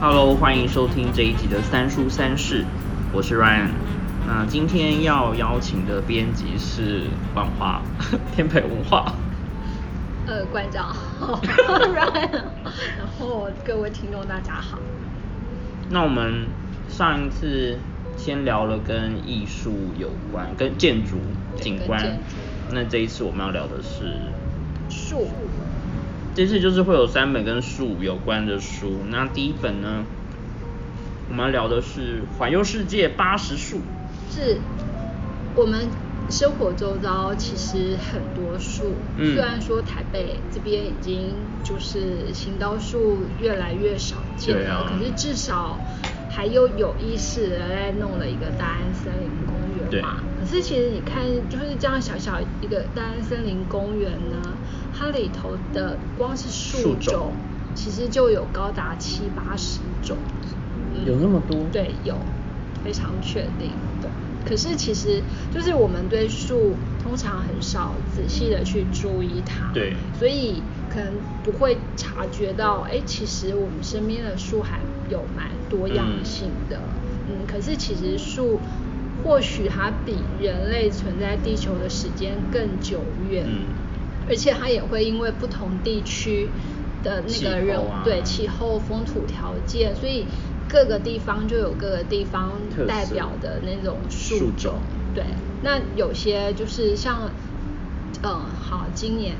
Hello，欢迎收听这一集的三叔三世，我是 Ryan。那今天要邀请的编辑是万华 天培文化。呃，馆长好，Ryan，然后各位听众大家好。那我们上一次先聊了跟艺术有关、跟建筑景观那这一次我们要聊的是树，这次就是会有三本跟树有关的书。那第一本呢，我们要聊的是《环游世界八十树》。是我们生活周遭其实很多树，嗯虽然说台北这边已经就是行道树越来越少见了，啊可是至少还有有意识的在弄了一个大安森林公园嘛。可是其实你看，就是这样小小一个大安森林公园呢，它里头的光是树树种种，其实就有高达七八十种。嗯有那么多对，有，非常确定。对，可是其实就是我们对树通常很少仔细的去注意它，对所以可能不会察觉到，哎，其实我们身边的树还有蛮多样性的。嗯可是其实树或许它比人类存在地球的时间更久远。嗯而且它也会因为不同地区的那个人对气候、风土条件，所以各个地方就有各个地方代表的那种树树种。对，那有些就是像，嗯，好，今年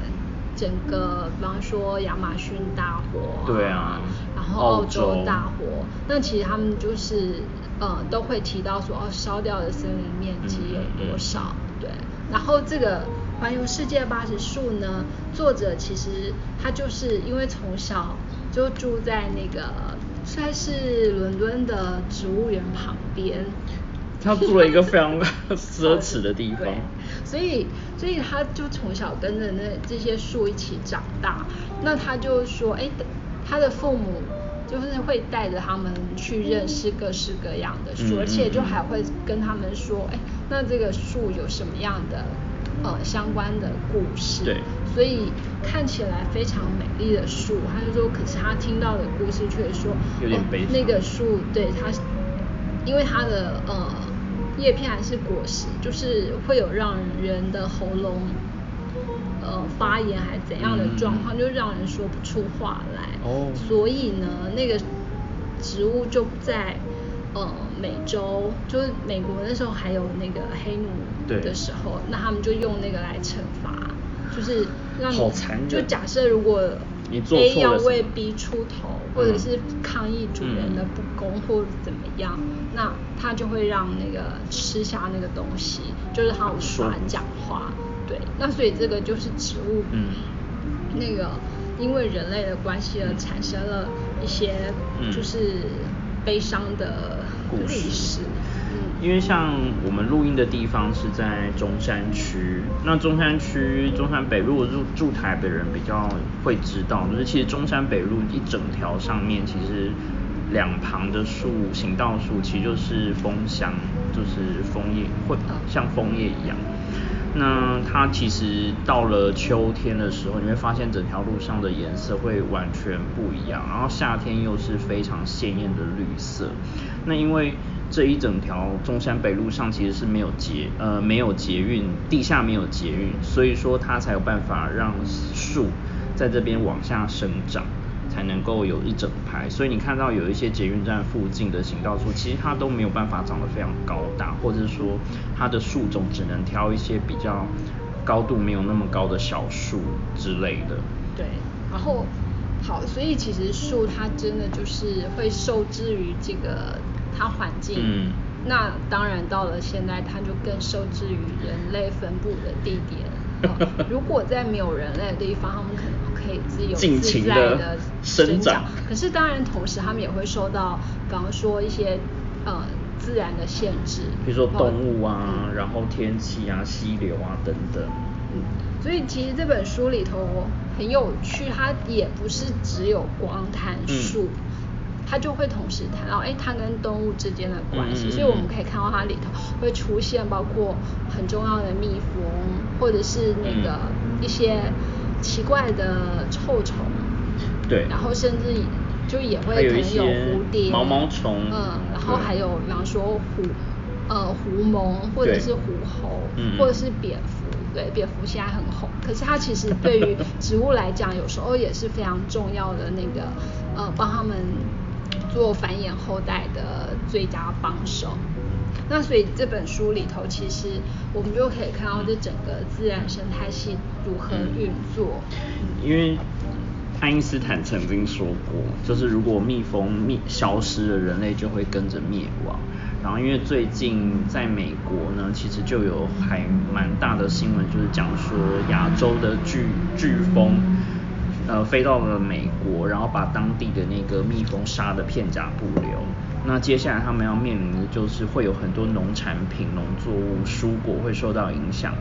整个，比方说亚马逊大火、对啊。然后澳澳洲。洲大火，那其实他们就是，呃，都会提到说，哦，烧掉的森林面积有嗯嗯嗯。多少？对，然后这个环游世界八十树呢，作者其实他就是因为从小就住在那个算是伦敦的植物园旁边，他住了一个非常 奢侈的地方。对，所以所以他就从小跟着那这些树一起长大。那他就说，哎，他的父母就是会带着他们去认识各式各样的树，嗯而且就还会跟他们说，哎，那这个树有什么样的呃相关的故事？对所以看起来非常美丽的树，他就说，可是他听到的故事却说，哦有点悲伤那个树对它，因为它的呃叶片还是果实，就是会有让人的喉咙呃发炎还怎样的状况，嗯就让人说不出话来。哦所以呢，那个植物就在呃美洲，就是美国那时候还有那个黑奴的时候，那他们就用那个来惩罚，就是让你好残忍。就假设如果你做 A 要为 B 出头，或者嗯是抗议主人的不公或者怎么样，那他就会让那个吃下那个东西，就是他无法讲话。对，那所以这个就是植物，嗯。那个因为人类的关系而产生了一些嗯。就是悲伤的故事历史。嗯，因为像我们录音的地方是在中山区，那中山区中山北路住住台北人比较会知道，就是其实中山北路一整条上面其实两旁的树行道树其实就是枫香，就是枫叶会像枫叶一样。那它其实到了秋天的时候，你会发现整条路上的颜色会完全不一样，然后夏天又是非常鲜艳的绿色。那因为这一整条中山北路上其实是没有捷呃没有捷运，地下没有捷运，所以说它才有办法让树在这边往下生长。才能够有一整排，所以你看到有一些捷运站附近的行道树，其实它都没有办法长得非常高大，或者是说它的树种只能挑一些比较高度没有那么高的小树之类的。对，然后好，所以其实树它真的就是会受制于这个它环境。嗯那当然到了现在，它就更受制于人类分布的地点。呃如果在没有人类的地方，它们可能可以自由尽自在的生长可是当然，同时他们也会受到，比方说一些呃自然的限制，比如说哦动物啊，嗯然后天气啊、溪流啊等等。嗯，所以其实这本书里头很有趣，它也不是只有光谈树。它就会同时谈到，哎，它跟动物之间的关系，所以我们可以看到它里头会出现包括很重要的蜜蜂，或者是那个一些奇怪的臭虫，对，然后甚至就也会可能有蝴蝶、毛毛虫，嗯，然后还有比方说狐，呃，狐獴或者是狐猴，或者是蝙蝠，对，蝙蝠现在很红，可是它其实对于植物来讲，有时候也是非常重要的那个，呃，帮他们。做繁衍后代的最佳帮手。那所以这本书里头，其实我们就可以看到这整个自然生态系如何运作。因为爱因斯坦曾经说过，就是如果蜜蜂灭消失了，人类就会跟着灭亡。然后因为最近在美国呢，其实就有还蛮大的新闻，就是讲说亚洲的飓飓风。呃，飞到了美国，然后把当地的那个蜜蜂杀的片甲不留。那接下来他们要面临的就是会有很多农产品、农作物、蔬果会受到影响。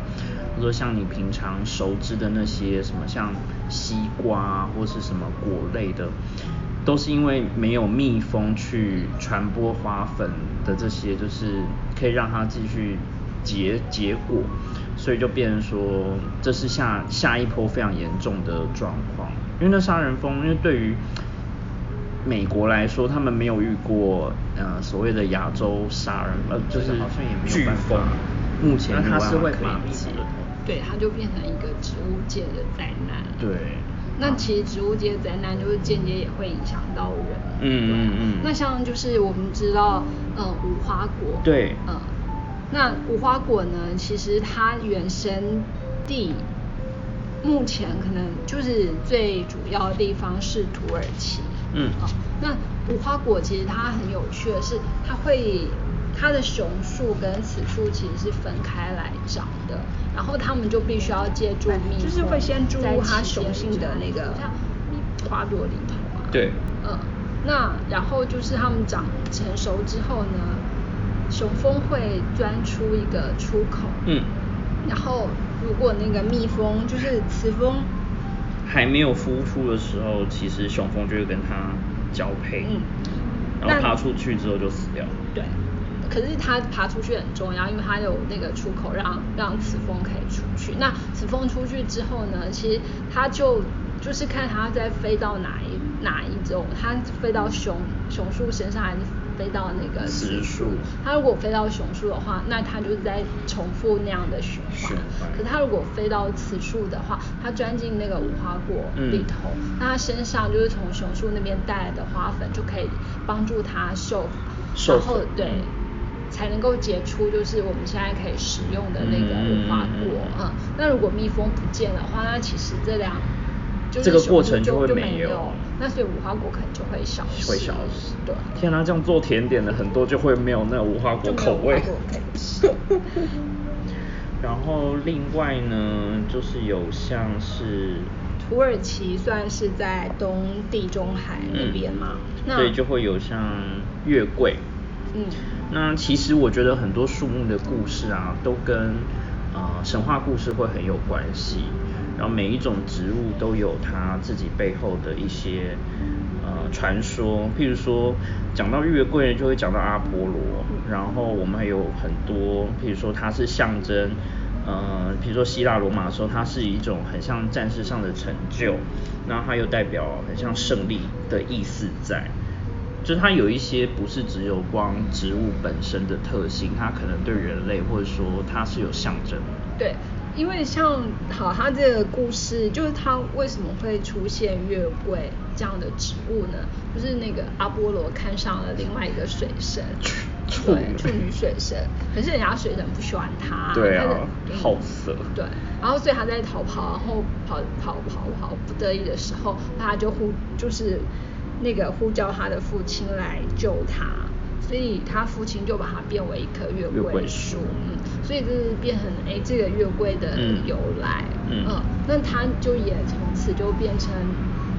比如说像你平常熟知的那些什么，像西瓜或是什么果类的，都是因为没有蜜蜂去传播花粉的这些，就是可以让它继续结结果。所以就变成说，这是下下一波非常严重的状况。因为那杀人蜂，因为对于美国来说，他们没有遇过呃所谓的亚洲杀人，呃就是飓风。目前它是会麻痹的。对，它就变成一个植物界的灾难。对。那其实植物界的灾难，就是间接也会影响到人。嗯嗯嗯。那像就是我们知道，呃，无花果。对。嗯。那无花果呢？其实它原生地目前可能就是最主要的地方是土耳其。嗯。好，那无花果其实它很有趣的是，它会它的雄树跟雌树其实是分开来长的，然后它们就必须要借助蜜就是会先注入它雄性的那个花朵里头啊。对。嗯，那然后就是它们长成熟之后呢？雄蜂会钻出一个出口，嗯，然后如果那个蜜蜂就是雌蜂还没有孵出的时候，其实雄蜂就会跟它交配，嗯，然后爬出去之后就死掉。对，可是它爬出去很重要，因为它有那个出口让让雌蜂可以出去。那雌蜂出去之后呢，其实它就就是看它在飞到哪一哪一种，它飞到雄雄树身上还是？飞到那个雌树，它如果飞到雄树的话，那它就是在重复那样的循环。可它如果飞到雌树的话，它钻进那个无花果里头，那它身上就是从雄树那边带来的花粉就可以帮助它授，然后对，才能够结出就是我们现在可以食用的那个无花果。嗯，那如果蜜蜂不见的话，那其实这两。这个过程就会没有，那所以无花果可能就会消失。会消失，对。天哪，这样做甜点的很多就会没有那无花果口味。然后另外呢，就是有像是土耳其算是在东地中海那边嘛，对，就会有像月桂。嗯。那其实我觉得很多树木的故事啊，都跟呃神话故事会很有关系。然后每一种植物都有它自己背后的一些呃传说，譬如说讲到月桂，就会讲到阿波罗。然后我们还有很多，譬如说它是象征，呃，比如说希腊罗马的时候，它是一种很像战士上的成就，那它又代表很像胜利的意思在，就是它有一些不是只有光植物本身的特性，它可能对人类或者说它是有象征。对。因为像好，他这个故事就是他为什么会出现月桂这样的植物呢？就是那个阿波罗看上了另外一个水神，对，处女水神，可是人家水神不喜欢他，对啊，好色，对，然后所以他在逃跑，然后跑跑跑跑不得已的时候，他就呼就是那个呼叫他的父亲来救他。所以他父亲就把它变为一棵月桂树，嗯，所以就是变成哎这个月桂的由来，嗯，那他就也从此就变成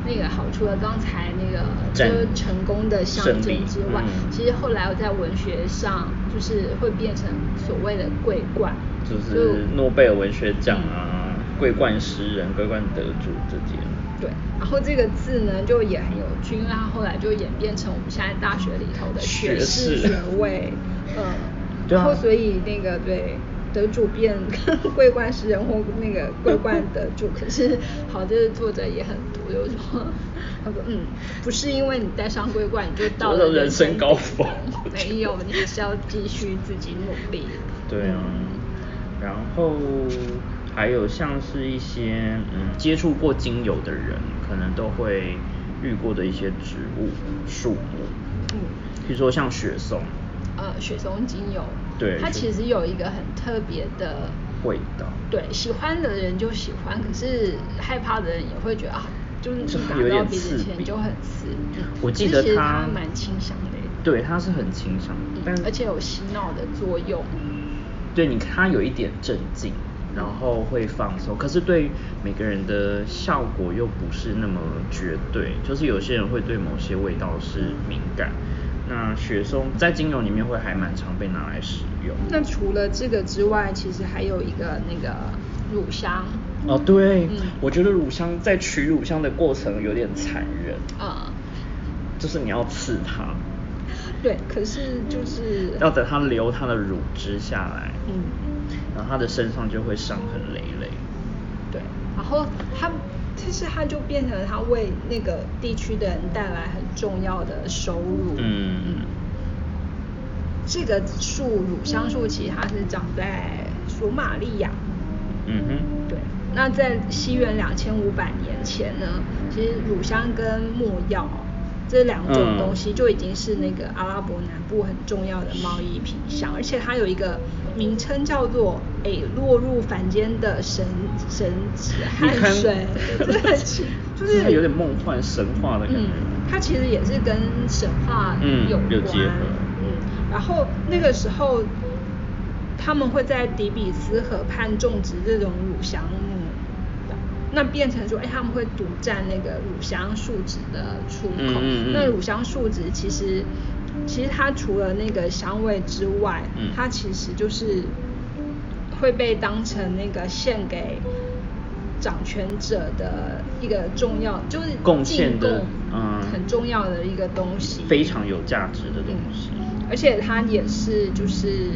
那个好除了刚才那个就成功的象征之外，其实后来我在文学上就是会变成所谓的桂冠，就是诺贝尔文学奖啊，桂冠诗人、桂冠得主这些。对，然后这个字呢就也很有趣，因为它后来就演变成我们现在大学里头的学士学位，嗯，然后所以那个对。得主变 桂冠诗人或那个桂冠得主，可是好，这个作者也很毒，就是说，他说嗯，不是因为你戴上桂冠你就到了人生高峰，没有，你还是要继续自己努力。对啊，然后还有像是一些嗯接触过精油的人，可能都会遇过的一些植物树木，嗯，比如说像雪松。呃，雪松精油，对，它其实有一个很特别的味道。对，喜欢的人就喜欢，可是害怕的人也会觉得啊，就是打到鼻子前就很刺。我记得它蛮清香的。对，它是很清香，但而且有洗脑的作用。对，你它有一点镇静，然后会放松，可是对每个人的效果又不是那么绝对，就是有些人会对某些味道是敏感。那雪松在精油里面会还蛮常被拿来使用。那除了这个之外，其实还有一个那个乳香。哦，对，我觉得乳香在取乳香的过程有点残忍。啊。就是你要刺它。对，可是就是要等它流它的乳汁下来。嗯。然后他的身上就会伤痕累累。对，然后他。其实他就变成他为那个地区的人带来很重要的收入。嗯嗯。这个树乳香树其实它是长在索马利亚。嗯哼。对。那在西元两千五百年前呢，其实乳香跟没药这两种东西就已经是那个阿拉伯南部很重要的贸易品项，而且它有一个。名称叫做“诶，落入凡间的神神汗水”，就是有点梦幻神话的感觉。嗯它其实也是跟神话有关。嗯，然后那个时候他们会在底比斯河畔种植这种乳香木，那变成说，哎，他们会独占那个乳香树脂的出口。那乳香树脂其实。其实它除了那个香味之外，它其实就是会被当成那个献给掌权者的一个重要，就是贡献的，嗯，很重要的一个东西，非常有价值的东西。而且它也是就是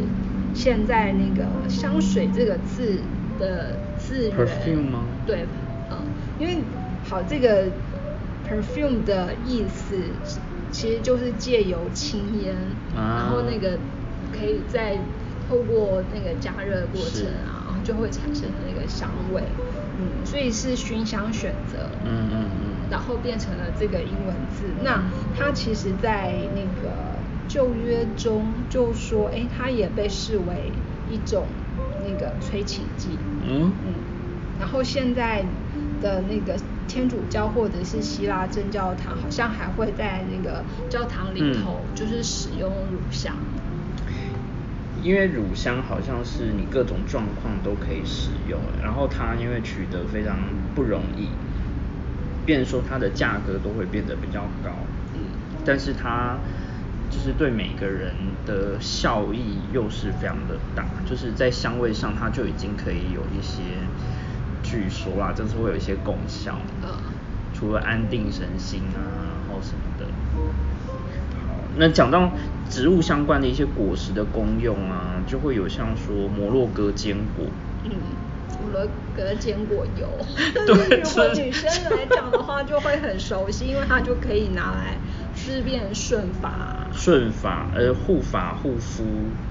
现在那个香水这个字的字源吗？对，嗯，因为好这个 perfume 的意思。其实就是借由青烟，然后那个可以再透过那个加热过程啊，然后就会产生那个香味，嗯，所以是熏香选择，嗯嗯嗯，然后变成了这个英文字。那它其实，在那个旧约中就说，哎，它也被视为一种那个催情剂，嗯？嗯，然后现在的那个。天主教或者是希腊正教堂，好像还会在那个教堂里头，就是使用乳香。因为乳香好像是你各种状况都可以使用，然后它因为取得非常不容易，变说它的价格都会变得比较高。嗯。但是它就是对每个人的效益又是非常的大，就是在香味上它就已经可以有一些。据说啦，就是会有一些功效，嗯，除了安定神心啊，然后什么的。好，那讲到植物相关的一些果实的功用啊，就会有像说摩洛哥坚果。嗯，摩洛哥坚果油。对，如果女生来讲的话，就会很熟悉，因为它就可以拿来治变顺发。顺发，呃，护发护肤，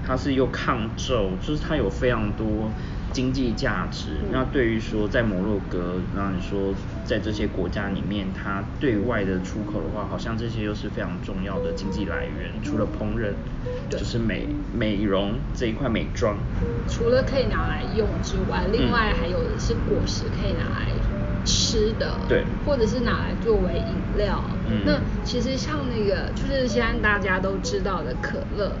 它是又抗皱，就是它有非常多。经济价值，那对于说在摩洛哥，那你说在这些国家里面，它对外的出口的话，好像这些又是非常重要的经济来源。除了烹饪，就是美美容这一块美妆。除了可以拿来用之外，另外还有的是果实可以拿来吃的，对，或者是拿来作为饮料。那其实像那个，就是现在大家都知道的可乐。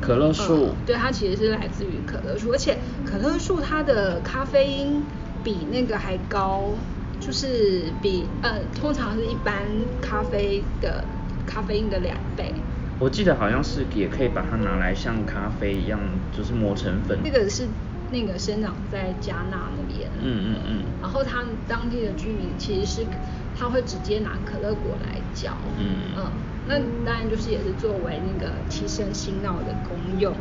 可乐树，对，它其实是来自于可乐树，而且可乐树它的咖啡因比那个还高，就是比呃通常是一般咖啡的咖啡因的两倍。我记得好像是也可以把它拿来像咖啡一样，就是磨成粉。那个是那个生长在加纳那边，嗯嗯嗯，然后他们当地的居民其实是他会直接拿可乐果来嚼，嗯。嗯，那当然就是也是作为那个提升心脑的功用，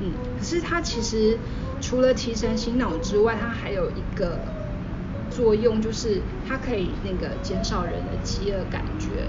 嗯，可是它其实除了提升心脑之外，它还有一个作用，就是它可以那个减少人的饥饿感觉，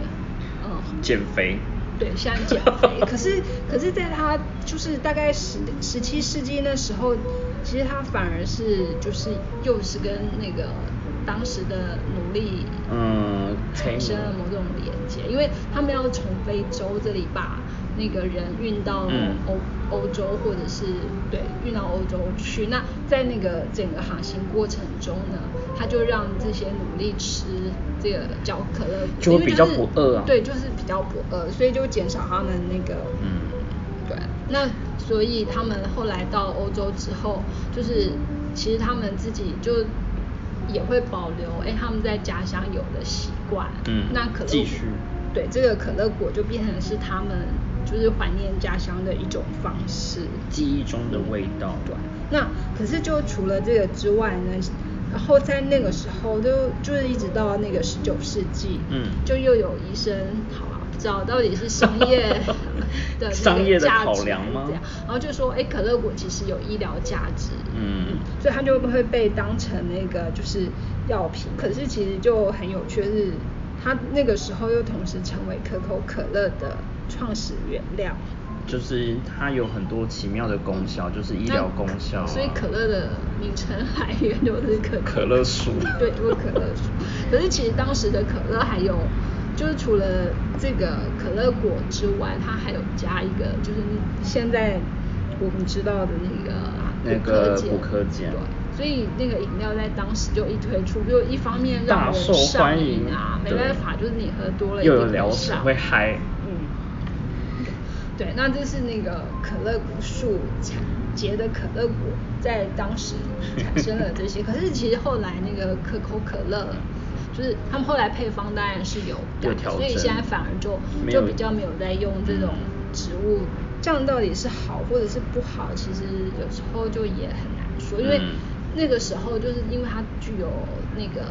嗯，减肥。对，像减肥。可是，可是在他就是大概十十七世纪那时候，其实他反而是就是又是跟那个当时的努力嗯产生了某种连接，因为他们要从非洲这里把那个人运到嗯。欧欧洲或者是对运到欧洲去，那在那个整个航行过程中呢，他就让这些奴隶吃这个叫可乐，因为比较是不饿啊。对，就是比较不饿，所以就减少他们那个嗯。对，那所以他们后来到欧洲之后，就是其实他们自己就也会保留哎他们在家乡有的习惯，嗯那可乐继续。对这个可乐果就变成是他们就是怀念家乡的一种方式，记忆中的味道。对，那可是就除了这个之外呢，然后在那个时候就就是一直到那个十九世纪，嗯。就又有医生，好道到底是商业 的商业的考量吗然后就说，哎，可乐果其实有医疗价值，嗯所以它就会被当成那个就是药品。可是其实就很有趣的是，它那个时候又同时成为可口可乐的创始原料。就是它有很多奇妙的功效，就是医疗功效、啊。所以可乐的名称来源就是可可乐树对，就是可乐树。可是其实当时的可乐还有，就是除了这个可乐果之外，它还有加一个，就是现在我们知道的那个那个补补课碱对，所以那个饮料在当时就一推出，就一方面让人大受上欢迎瘾啊，没办法，就是你喝多了有定会上会嗨。嗯，对，那这是那个可乐果树产结的可乐果，在当时产生了这些。可是其实后来那个可口可乐，就是他们后来配方当然是有改所以现在反而就就比较没有在用这种植物。这样到底是好或者是不好，其实有时候就也很难说，因为嗯。那个时候就是因为它具有那个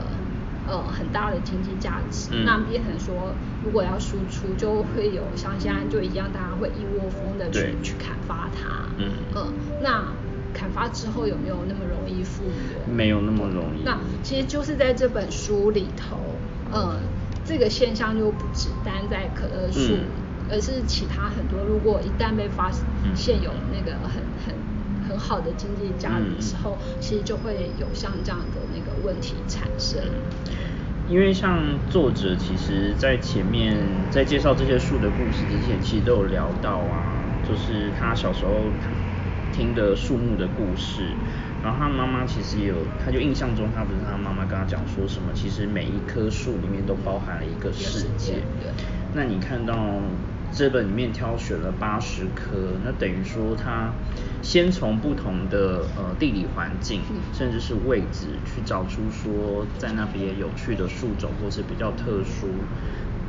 呃很大的经济价值，嗯那变成说如果要输出，就会有像现在就一样，大家会一窝蜂的去去砍伐它，嗯。那砍伐之后有没有那么容易复原？没有那么容易。那其实就是在这本书里头，呃，这个现象就不止单在可乐树，嗯而是其他很多。如果一旦被发嗯现有那个很很很好的经济价值的时候，其实就会有像这样的那个问题产生。因为像作者其实在前面在介绍这些树的故事之前，其实都有聊到啊，就是他小时候听的树木的故事，然后他妈妈其实也有，他就印象中他不是他妈妈跟他讲说什么，其实每一棵树里面都包含了一个世世界那你看到这本里面挑选了八十棵，那等于说他先从不同的呃地理环境，嗯。甚至是位置去找出说在那边有趣的树种或是比较特殊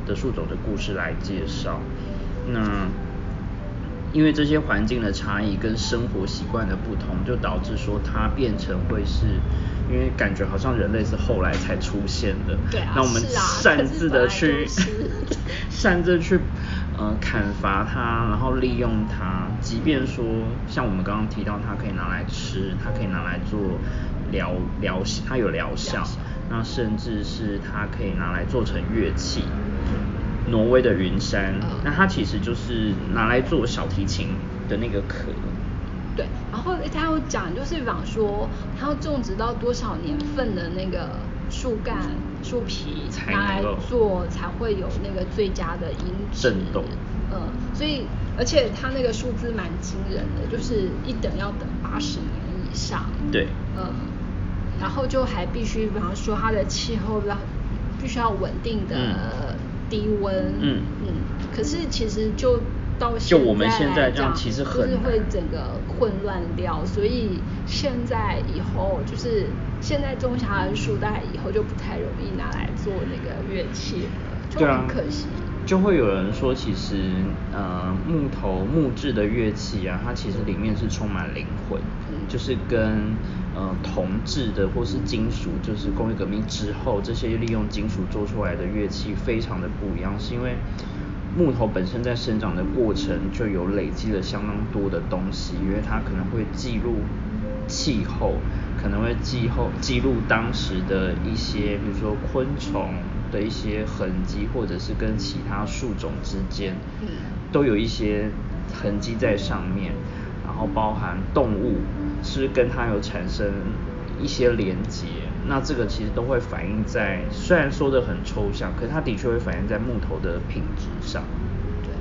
的树种的故事来介绍。那因为这些环境的差异跟生活习惯的不同，就导致说它变成会是，因为感觉好像人类是后来才出现的，对啊那我们 擅自的去擅自去呃砍伐它，然后利用它，即便说像我们刚刚提到，它可以拿来吃，它可以拿来做疗疗，它有疗效，那甚至是它可以拿来做成乐器。挪威的云杉，嗯那它其实就是拿来做小提琴的那个壳。对，然后诶他有讲，就是比方说，他要种植到多少年份的那个树干、树皮才拿来能够做，才会有那个最佳的音质。震动嗯，所以而且他那个数字蛮惊人的，就是一等要等八十年以上。对嗯，然后就还必须，比方说它的气候要必须要稳定的嗯低温。嗯嗯，可是其实就到就我们现在这样其实很就是会整个混乱掉，所以现在以后就是现在种下来的树，大概以后就不太容易拿来做那个乐器了，就很可惜。就会有人说，其实呃木头木质的乐器啊，它其实里面是充满灵魂，就是跟呃铜制的或是金属，就是工业革命之后这些利用金属做出来的乐器非常的不一样，是因为木头本身在生长的过程就有累积了相当多的东西，因为它可能会记录气候，可能会记后记录当时的一些，比如说昆虫。的一些痕迹，或者是跟其他树种之间，嗯，都有一些痕迹在上面，然后包含动物是跟它有产生一些连接，那这个其实都会反映在，虽然说的很抽象，可是它的确会反映在木头的品质上，对，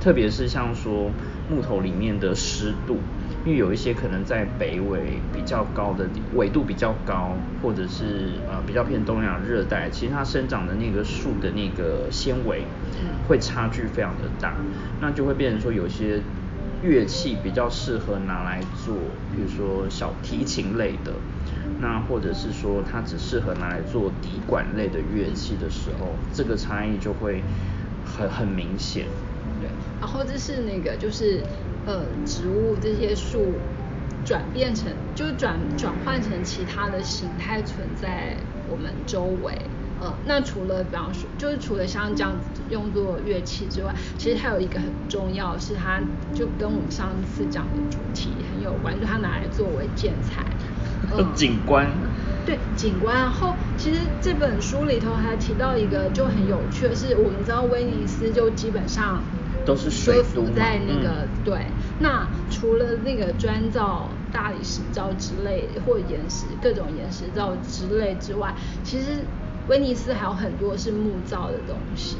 特别是像说木头里面的湿度。因为有一些可能在北纬比较高的纬度比较高，或者是呃比较偏东亚热带，其实它生长的那个树的那个纤维会差距非常的大，那就会变成说有些乐器比较适合拿来做，比如说小提琴类的，那或者是说它只适合拿来做笛管类的乐器的时候，这个差异就会很很明显。对，然后这是那个就是。呃，植物这些树转变成，就转转换成其他的形态存在我们周围。呃，那除了比方说，就是除了像这样子用作乐器之外，其实还有一个很重要，是它就跟我们上次讲的主题很有关，就它拿来作为建材。景观。对，景观。然后其实这本书里头还提到一个就很有趣的是，我们知道威尼斯就基本上。都是水浮在那个对，那除了那个砖造、大理石造之类，或岩石各种岩石造之类之外，其实威尼斯还有很多是木造的东西。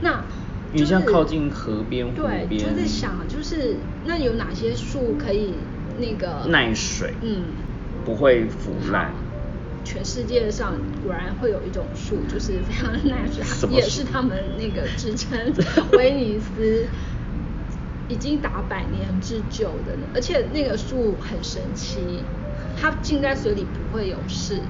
那你像靠近河边、湖边，就在想，就是那有哪些树可以那个耐水？嗯，不会腐烂。全世界上果然会有一种树，就是非常耐水，也是他们那个支撑。威尼斯已经达百年之久的，而且那个树很神奇，它浸在水里不会有事，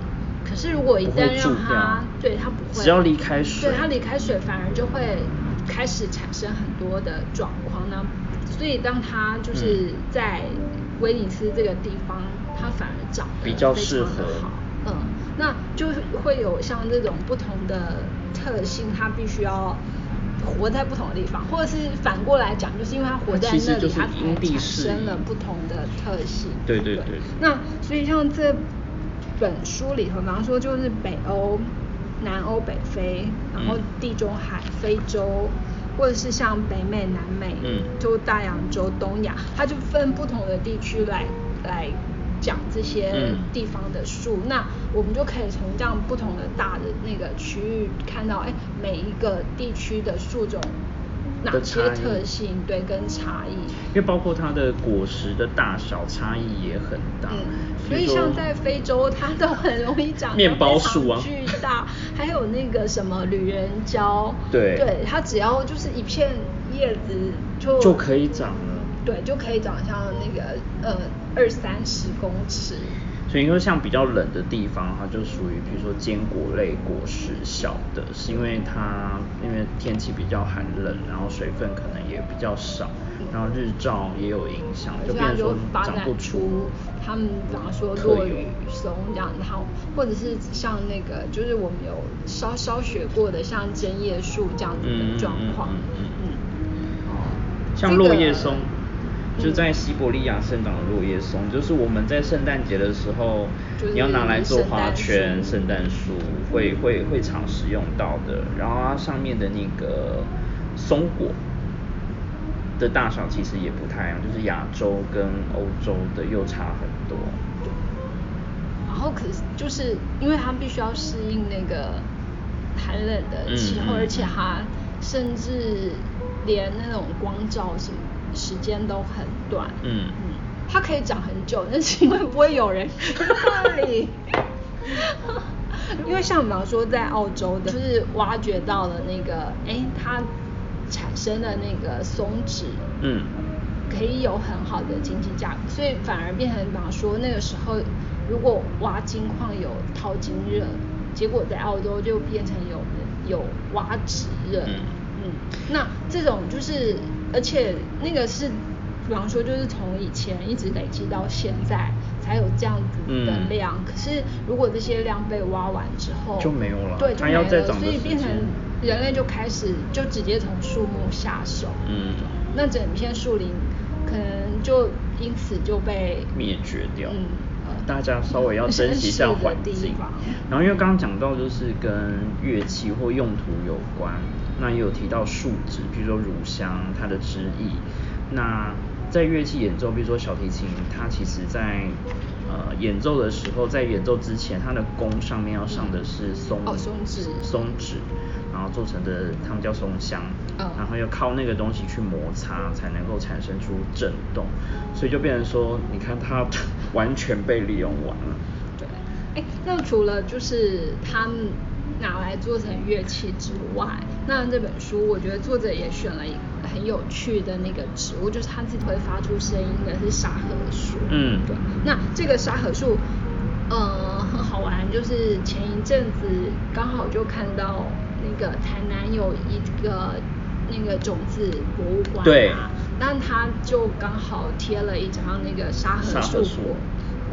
可是如果一旦让它，对它不会，只要离开水，对它离开水反而就会开始产生很多的状况呢。所以当它就是在威尼斯这个地方，它反而长得比较适合。嗯，那就会有像这种不同的特性，它必须要活在不同的地方，或者是反过来讲，就是因为它活在那里，它才产生了不同的特性。对对对。那所以像这本书里头，比方说就是北欧、南欧、北非，然后地中海、非洲，或者是像北美、南美，嗯，就大洋洲、东亚，它就分不同的地区来来。讲这些地方的树，那我们就可以从这样不同的大的那个区域看到，哎，每一个地区的树种哪些特性，对，跟差异。因为包括它的果实的大小差异也很大。嗯，所以像在非洲，它都很容易长面包树啊，巨大，还有那个什么旅人蕉，对，对，它只要就是一片叶子就就可以长了。对，就可以长像那个呃二三十公尺。所以因为像比较冷的地方，它就属于比如说坚果类果实小的，是因为它因为天气比较寒冷，然后水分可能也比较少，然后日照也有影响，就变成说长不出。他们比方说落雨松这样，然后或者是像那个就是我们有稍稍学过的像针叶树这样子的状况。嗯嗯嗯。哦，像落叶松。就在西伯利亚生长的落叶松，就是我们在圣诞节的时候，你要拿来做花圈、圣诞树，会会会常使用到的。然后它上面的那个松果的大小其实也不太一样，就是亚洲跟欧洲的又差很多。然后可是就是因为它必须要适应那个寒冷的气候，而且它甚至连那种光照什么。时间都很短，嗯。嗯，它可以长很久，但是因为不会有人。因为像比方说在澳洲的，就是挖掘到了那个，哎，它产生的那个松脂，嗯，可以有很好的经济价值，所以反而变成比方说那个时候，如果挖金矿有淘金热，结果在澳洲就变成有有挖纸热。嗯，那这种就是，而且那个是，比方说就是从以前一直累积到现在才有这样子的嗯量。可是如果这些量被挖完之后就没有了对，就它没了，所以变成人类就开始就直接从树木下手。嗯，那整片树林可能就因此就被灭绝掉。嗯呃大家稍微要珍惜一下环境。然后因为刚刚讲到就是跟乐器或用途有关，那也有提到树脂，比如说乳香它的汁液。那在乐器演奏，比如说小提琴，它其实在呃演奏的时候，在演奏之前，它的弓上面要上的是松哦松脂松脂，然后做成的他们叫松香，嗯然后要靠那个东西去摩擦，才能够产生出震动，所以就变成说，你看它 完全被利用完了。对，哎，那除了就是他们拿来做成乐器之外，那这本书我觉得作者也选了一个很有趣的那个植物，就是它自己会发出声音的是沙河树。嗯对。那这个沙河树，呃，很好玩，就是前一阵子刚好就看到那个台南有一个那个种子博物馆对啊，但它就刚好贴了一张那个沙河树沙河树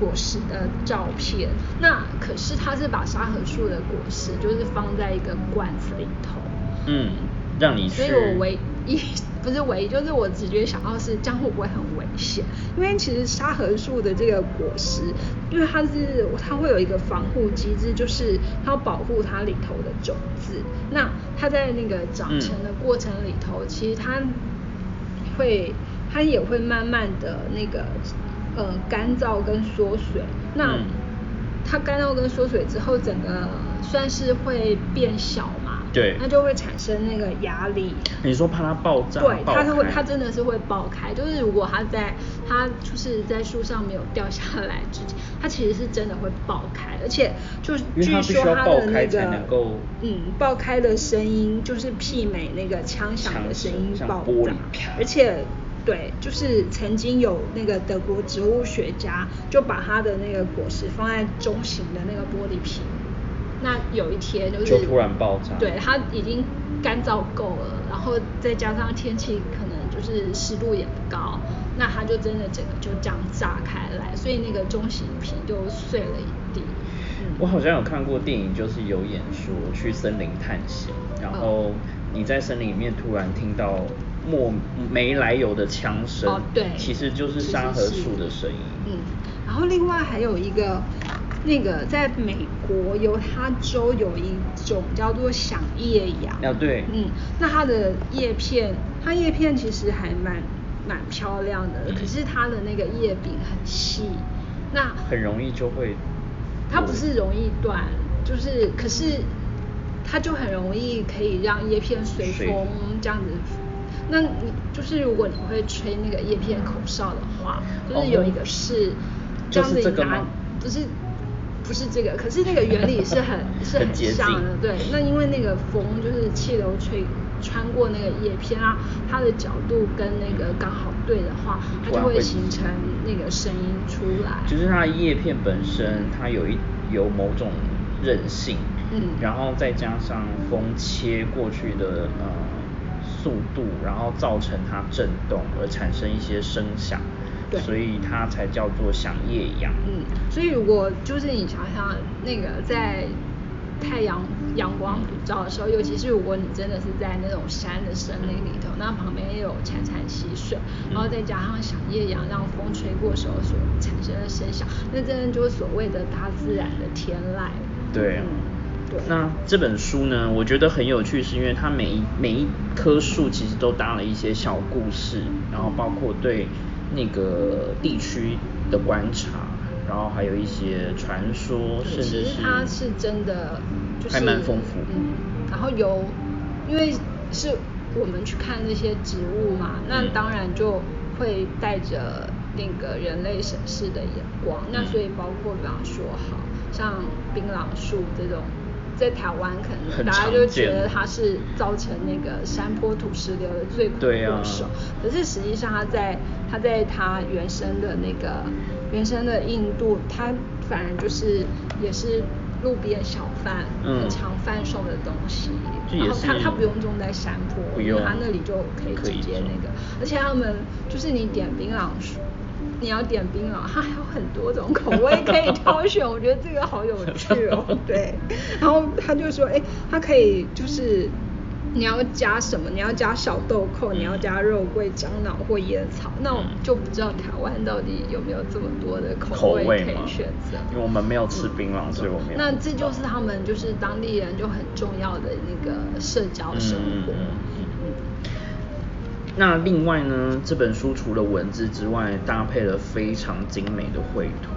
果果实的照片。那可是它是把沙河树的果实就是放在一个罐子里头，嗯，让你去。所以我唯一不是唯一，就是我直觉想到是这样会不会很危险？因为其实沙河树的这个果实，因为它是它会有一个防护机制，就是它要保护它里头的种子。那它在那个长成的过程里头，其实它会它也会慢慢的那个呃干燥跟缩水。那、嗯它干燥跟缩水之后，整个算是会变小嘛，对它就会产生那个压力。你说怕它爆炸，对，爆它会，它真的是会爆开。就是如果它在它就是在树上没有掉下来之前，它其实是真的会爆开，而且就据必须要爆说它的那开才个能够嗯爆开的声音就是媲美那个枪响的声音爆炸，而且。对，就是曾经有那个德国植物学家就把他的那个果实放在中型的那个玻璃瓶，那有一天就是就突然爆炸。对，它已经干燥够了，然后再加上天气可能就是湿度也不高，那它就真的整个就这样炸开来，所以那个中型瓶就碎了一地。嗯。我好像有看过电影，就是有演说去森林探险，然后你在森林里面突然听到莫没来由的枪声，哦对其实就是沙河是树的声音。嗯，然后另外还有一个，那个在美国犹他州有一种叫做响叶杨。啊对嗯，那它的叶片，它叶片其实还蛮蛮漂亮的，嗯可是它的那个叶柄很细，那很容易就会它不是容易断，就是可是它就很容易可以让叶片随随风这样子。那你就是如果你会吹那个叶片口哨的话，就是有一个是这样子拿吗，不是不是这个，可是那个原理是很 是很像的，对。那因为那个风就是气流吹穿过那个叶片啊，它的角度跟那个刚好对的话，它就会会形成那个声音出来。就是它的叶片本身它有一有某种韧性，嗯然后再加上风切过去的呃速度，然后造成它震动而产生一些声响，对所以它才叫做响叶杨。嗯，所以如果就是你想想那个在太阳阳光普照的时候，尤其是如果你真的是在那种山的森林里头，那旁边也有潺潺溪水，然后再加上响叶杨让风吹过时候所产生的声响，那真的就是所谓的大自然的天籁。对啊嗯，对。那这本书呢，我觉得很有趣，是因为它每一每一棵树其实都搭了一些小故事，然后包括对那个地区的观察，然后还有一些传说，甚至是实它是真的，就是还蛮丰富嗯，然后有，因为是我们去看那些植物嘛，那嗯当然就会带着那个人类审视的眼光。那嗯所以包括比方说，好像槟榔树这种。在台湾可能大家就觉得它是造成那个山坡土石流的罪魁祸首，可是实际上它在它在它原生的那个原生的印度，它反而就是也是路边小贩很常贩售的东西，然后它它不用种在山坡，因为他那里就可以直接那个，而且他们就是你点槟榔你要点槟榔，它 还有很多种口味可以挑选，我觉得这个好有趣哦。对，然后他就说，哎，它可以就是你要加什么？你要加小豆蔻，你要加肉桂、樟脑或烟草。那我就不知道台湾到底有没有这么多的口味可以选择。因为我们没有吃槟榔，所以我没有。那这就是他们就是当地人就很重要的那个社交生活。那另外呢，这本书除了文字之外，搭配了非常精美的绘图。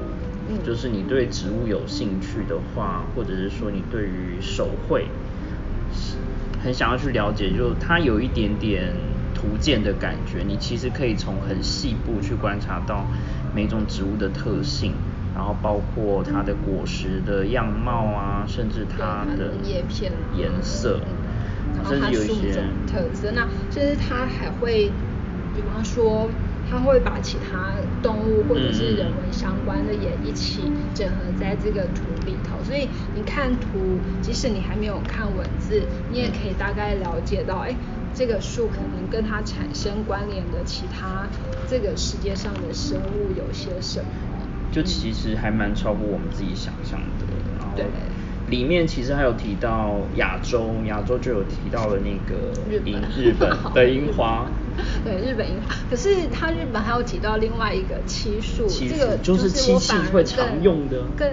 嗯，就是你对植物有兴趣的话，或者是说你对于手绘很想要去了解，就它有一点点图鉴的感觉。你其实可以从很细部去观察到每种植物的特性，然后包括它的果实的样貌啊，甚至它的叶片颜色。然后它树种特色，那甚至它还会，比方说，它会把其他动物或者是人文相关的也一起整合在这个图里头，所以你看图，即使你还没有看文字，你也可以大概了解到，哎，这个树可能跟它产生关联的其他这个世界上的生物有些什么，就其实还蛮超乎我们自己想象的，然后。里面其实还有提到亚洲，亚洲就有提到了那个樱日本的 樱花，对日本樱花。可是它日本还有提到另外一个漆树，这个就是漆器会常用的，更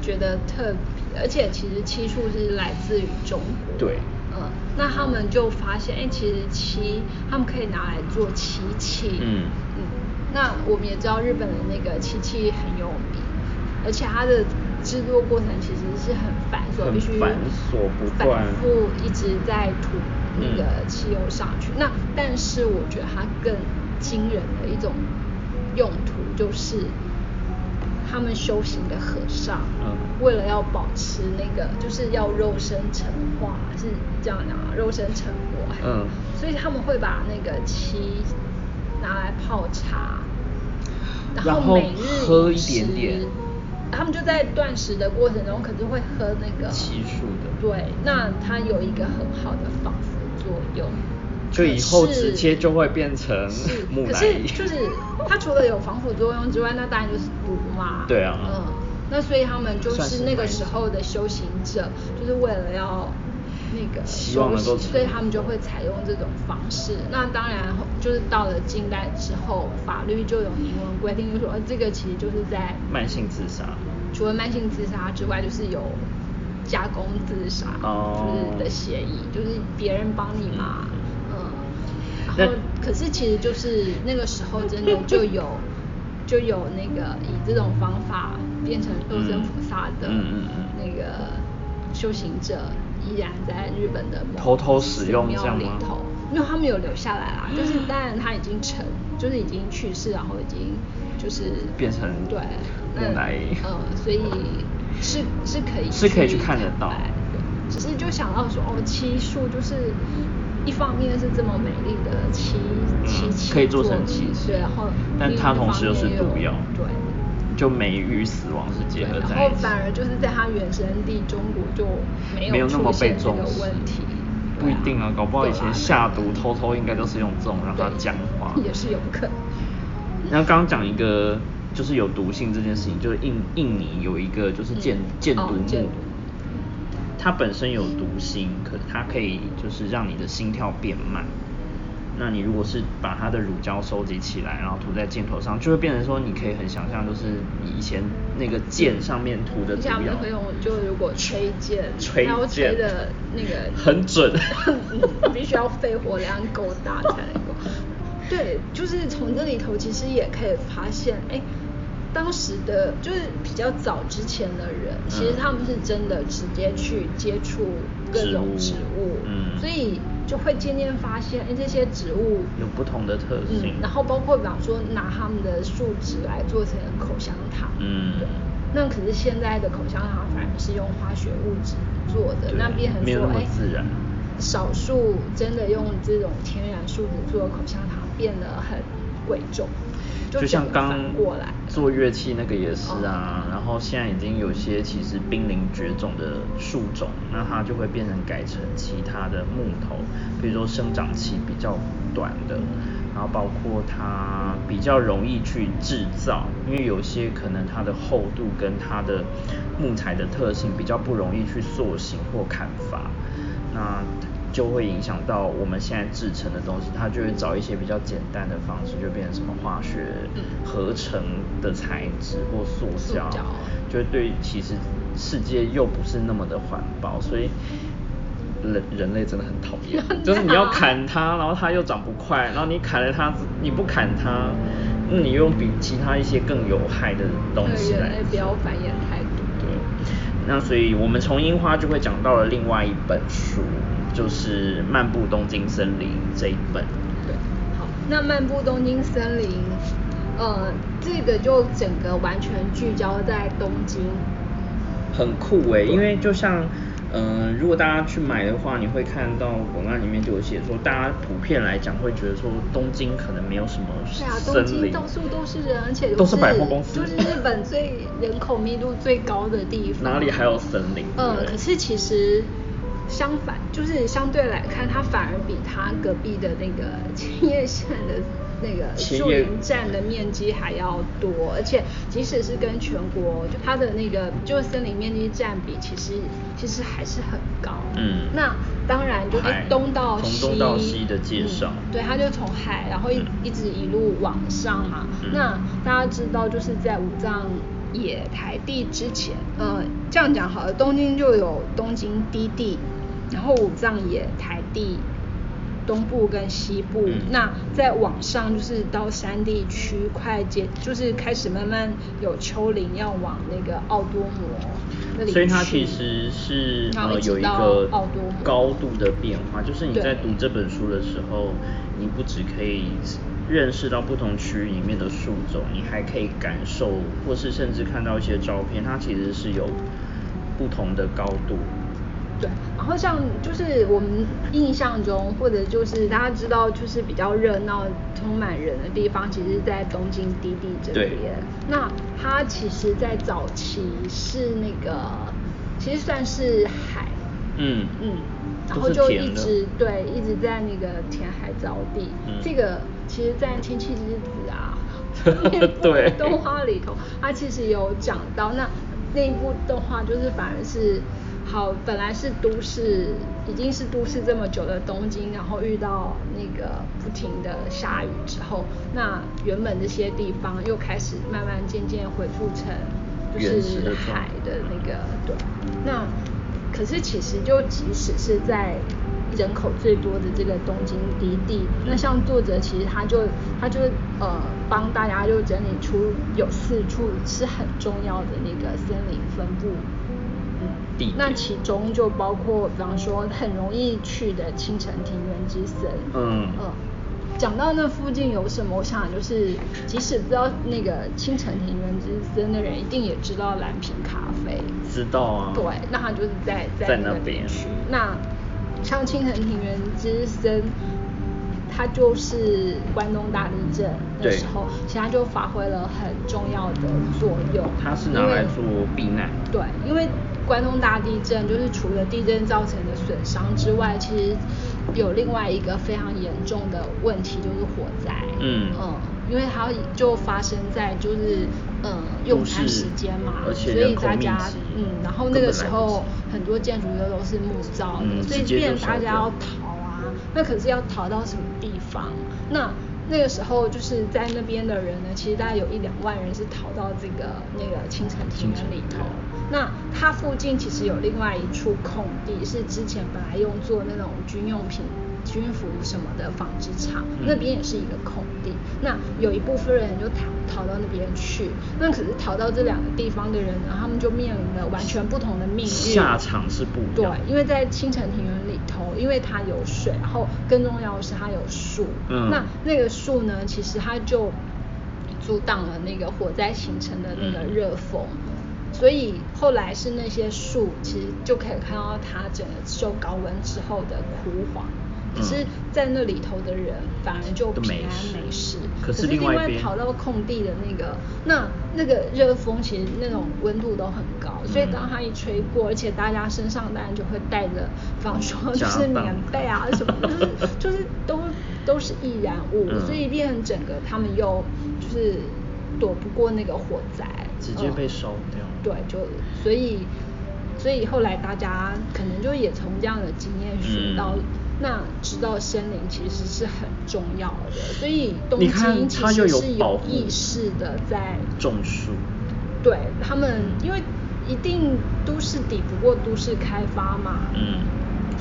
觉得特别。而且其实漆树是来自于中国，对，嗯，那他们就发现，哎，其实漆他们可以拿来做漆器，嗯嗯。那我们也知道日本的那个漆器很有名，而且它的。制作过程其实是很繁琐，必须繁琐不断，反复一直在涂那个汽油上去。那但是我觉得它更惊人的一种用途，就是他们修行的和尚，为了要保持那个，就是要肉身成化，是这样讲啊，肉身成佛。嗯，所以他们会把那个漆拿来泡茶，然后每日喝一点点。他们就在断食的过程中，可是会喝那个奇数的。对，那它有一个很好的防腐作用。就以后直接就会变成木乃伊。可是就是它除了有防腐作用之外，那当然就是毒嘛。对啊。嗯，那所以他们就是那个时候的修行者，就是为了要。那个所以他们就会采用这种方式。那当然，就是到了近代之后，法律就有明文规定，就说这个其实就是在慢性自杀。除了慢性自杀之外，就是有加工自杀，就是的协议，就是别人帮你嘛，嗯。然后，可是其实就是那个时候，真的就有就有那个以这种方法变成肉身菩萨的那个修行者。依然在日本的偷偷使用这样吗？因为他们有留下来啦，就是当然他已经成，就是已经去世，然后已经就是变成对木乃伊，嗯，所以是是可以是可以去看得到，只是就想到说哦，七树就是一方面是这么美丽的漆漆器，可以做成漆对，然后但它同时又是毒药，对。就美与死亡是结合在一起，然后反而就是在它原生地中国就没有那么被重视。问题，不一定啊，搞不好以前下毒偷偷应该都是用这种让它僵化，也是有可能。然后刚刚讲一个就是有毒性这件事情，就是印印尼有一个就是箭箭毒木，它本身有毒性，可它可以就是让你的心跳变慢。那你如果是把它的乳胶收集起来，然后涂在箭头上，就会变成说，你可以很想象，就是以前那个箭上面涂的毒药。可以用，就如果吹箭，吹箭的那个 很准，必须要肺活量够大才能够。对，就是从这里头其实也可以发现，哎，当时的就是比较早之前的人，其实他们是真的直接去接触各种植物，嗯，所以。就会渐渐发现，哎，这些植物有不同的特性。然后包括比方说拿它们的树脂来做成口香糖。嗯。那可是现在的口香糖反而是用化学物质做的，那变成说，哎，少数真的用这种天然树脂做的口香糖变得很贵重。就像刚做乐器那个也是啊，哦。然后现在已经有些其实濒临绝种的树种，那它就会变成改成其他的木头，比如说生长期比较短的，然后包括它比较容易去制造，因为有些可能它的厚度跟它的木材的特性比较不容易去塑形或砍伐，那就会影响到我们现在制成的东西，它就会找一些比较简单的方式，就变成什么化学合成的材质或塑胶，就对，其实世界又不是那么的环保，所以人人类真的很讨厌，就是你要砍它，然后它又长不快，然后你砍了它，你不砍它，那你用比其他一些更有害的东西来对人类不要繁衍太多。对，那所以我们从樱花就会讲到了另外一本书，就是《漫步东京森林》这一本。对，好，那漫步东京森林，呃，这个就整个完全聚焦在东京。很酷诶，因为就像，嗯、如果大家去买的话，你会看到广告里面就有写说，大家普遍来讲会觉得说东京可能没有什么对啊，东，京到处都是人，而且都是百货公司就是日本最人口密度最高的地方。哪里还有森林？对不呃，可是其实相反，就是相对来看，它反而比它隔壁的那个千叶县的那个树林占的面积还要多，而且即使是跟全国就它的那个就是森林面积占比，其实其实还是很高。嗯那当然就海哎东到从西，东到西的介绍嗯对，它就从海，然后一、嗯一直一路往上嘛。嗯那大家知道，就是在五藏野台地之前，呃，这样讲好了，东京就有东京低地，然后五藏野台地。东部跟西部，嗯那再往上就是到山地区，快接就是开始慢慢有丘陵要往那个奥多摩那里去。所以它其实是呃有一个高度的变化，就是你在读这本书的时候，你不只可以认识到不同区域里面的树种，你还可以感受，或是甚至看到一些照片，它其实是有不同的高度。对，然后像就是我们印象中，或者就是大家知道，就是比较热闹、充满人的地方，其实在东京低地这对边。那它其实，在早期是那个，其实算是海，嗯嗯，然都后就一直对一直在那个填海造地。嗯这个其实，在《天气之子》啊 对动画里头，它其实有讲到那那一部动画，就是反而是好，本来是都市，已经是都市这么久的东京，然后遇到那个不停的下雨之后，那原本这些地方又开始慢慢渐渐恢复成就是海的那个对，那可是其实就即使是在人口最多的这个东京低地，那像作者其实他就他就呃帮大家就整理出有四处是很重要的那个森林分布。嗯地点那其中就包括，比方说很容易去的青城庭园之森，嗯嗯，讲到那附近有什么，我想就是，即使不知道那个青城庭园之森的人，一定也知道蓝瓶咖啡。知道啊。对，那他就是在在那那个边区。那像青城庭园之森，它就是关东大地震那时候，其实它就发挥了很重要的作用。它是拿来做避难。对，因为关东大地震就是除了地震造成的损伤之外，其实有另外一个非常严重的问题，就是火灾。嗯嗯因为它就发生在就是嗯用餐时间嘛，所以大家嗯，然后那个时候很多建筑都都是木造的，嗯所以直接就变大家要逃啊。那可是要逃到什么地方？那那个时候就是在那边的人呢，其实大概有一两万人是逃到这个那个青城庭园里头。那它附近其实有另外一处空地，是之前本来用作那种军用品、军服什么的纺织厂，嗯那边也是一个空地。那有一部分人就逃逃到那边去，那可是逃到这两个地方的人呢，他们就面临了完全不同的命运。下场是不一对样对，因为在青城庭园里头，因为它有水，然后更重要的是它有树。嗯那那个树呢，其实它就阻挡了那个火灾形成的那个嗯热风。所以后来是那些树，其实就可以看到它整个受高温之后的枯黄。可是，在那里头的人反而就平安没事。可是另外跑到空地的那个，那那个热风其实那种温度都很高，所以当它一吹过，而且大家身上当然就会带着，比方说就是棉被啊什么，就 是就是都都是易燃物，所以变成整个他们又就是躲不过那个火灾，直接被烧掉。对，就所以。所以后来大家可能就也从这样的经验学到，那知道森林其实是很重要的。所以东京其实是有意识的在种树。对他们，因为一定都市抵不过都市开发嘛。嗯。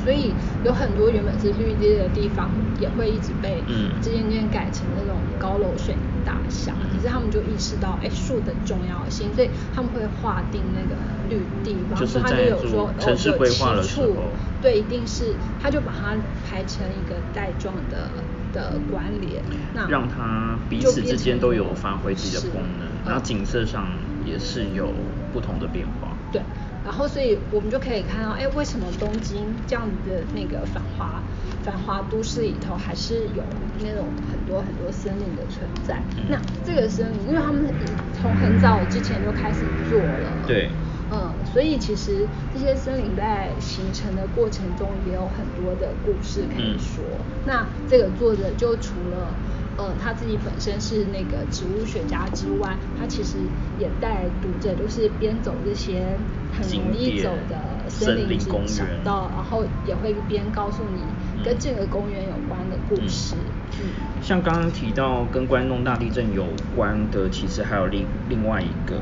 所以有很多原本是绿地的地方，也会一直被嗯渐渐改成那种高楼水泥大厦。可是他们就意识到，哎，树的重要性，所以他们会划定那个绿地，然后他就有说，城市规划的时候，对，一定是他就把它排成一个带状的的关联，那让它彼此之间都有发挥自己的功能，然后景色上也是有不同的变化。对。然后，所以我们就可以看到，哎，为什么东京这样子的那个繁华、繁华都市里头，还是有那种很多很多森林的存在？那这个森林，因为他们从很早之前就开始做了，对，嗯，所以其实这些森林在形成的过程中，也有很多的故事可以说。那这个作者就除了。呃，他自己本身是那个植物学家之外，他其实也带读者，就是边走这些很容易走的森林公园，到然后也会边告诉你跟这个公园有关的故事。嗯，像刚刚提到跟关东大地震有关的，其实还有另另外一个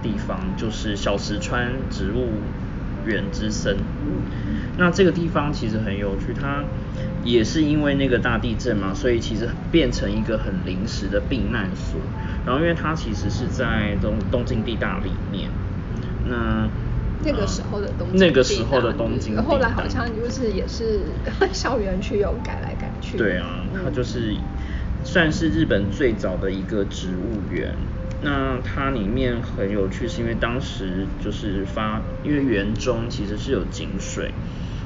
地方，就是小石川植物园之森。那这个地方其实很有趣，它。也是因为那个大地震嘛，所以其实变成一个很临时的避难所。然后因为它其实是在东东京地大里面，那那个时候的东京那个时候的东京，后来好像就是也是 校园区有改来改去。对啊，它就是算是日本最早的一个植物园。那它里面很有趣，是因为当时就是发，因为园中其实是有井水。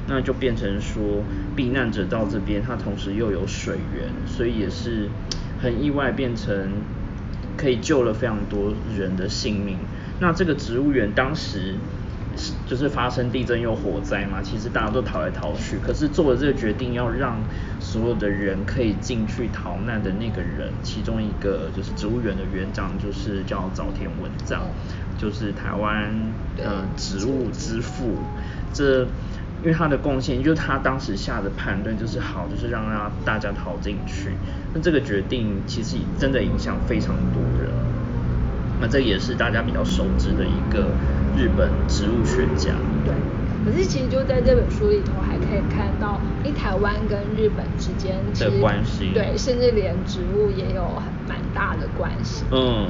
那就变成说，避难者到这边，它同时又有水源，所以也是很意外，变成可以救了非常多人的性命。那这个植物园当时就是发生地震又火灾嘛，其实大家都逃来逃去，可是做了这个决定要让所有的人可以进去逃难的那个人，其中一个就是植物园的园长，就是叫早田文藏，就是台湾呃植物之父，这。因为他的贡献，就是他当时下的判断就是好，就是让让大家逃进去。那这个决定其实真的影响非常多人。那这也是大家比较熟知的一个日本植物学家。对。可是其实就在这本书里头，还可以看到，哎，台湾跟日本之间的关系。对，甚至连植物也有很蛮大的关系。嗯。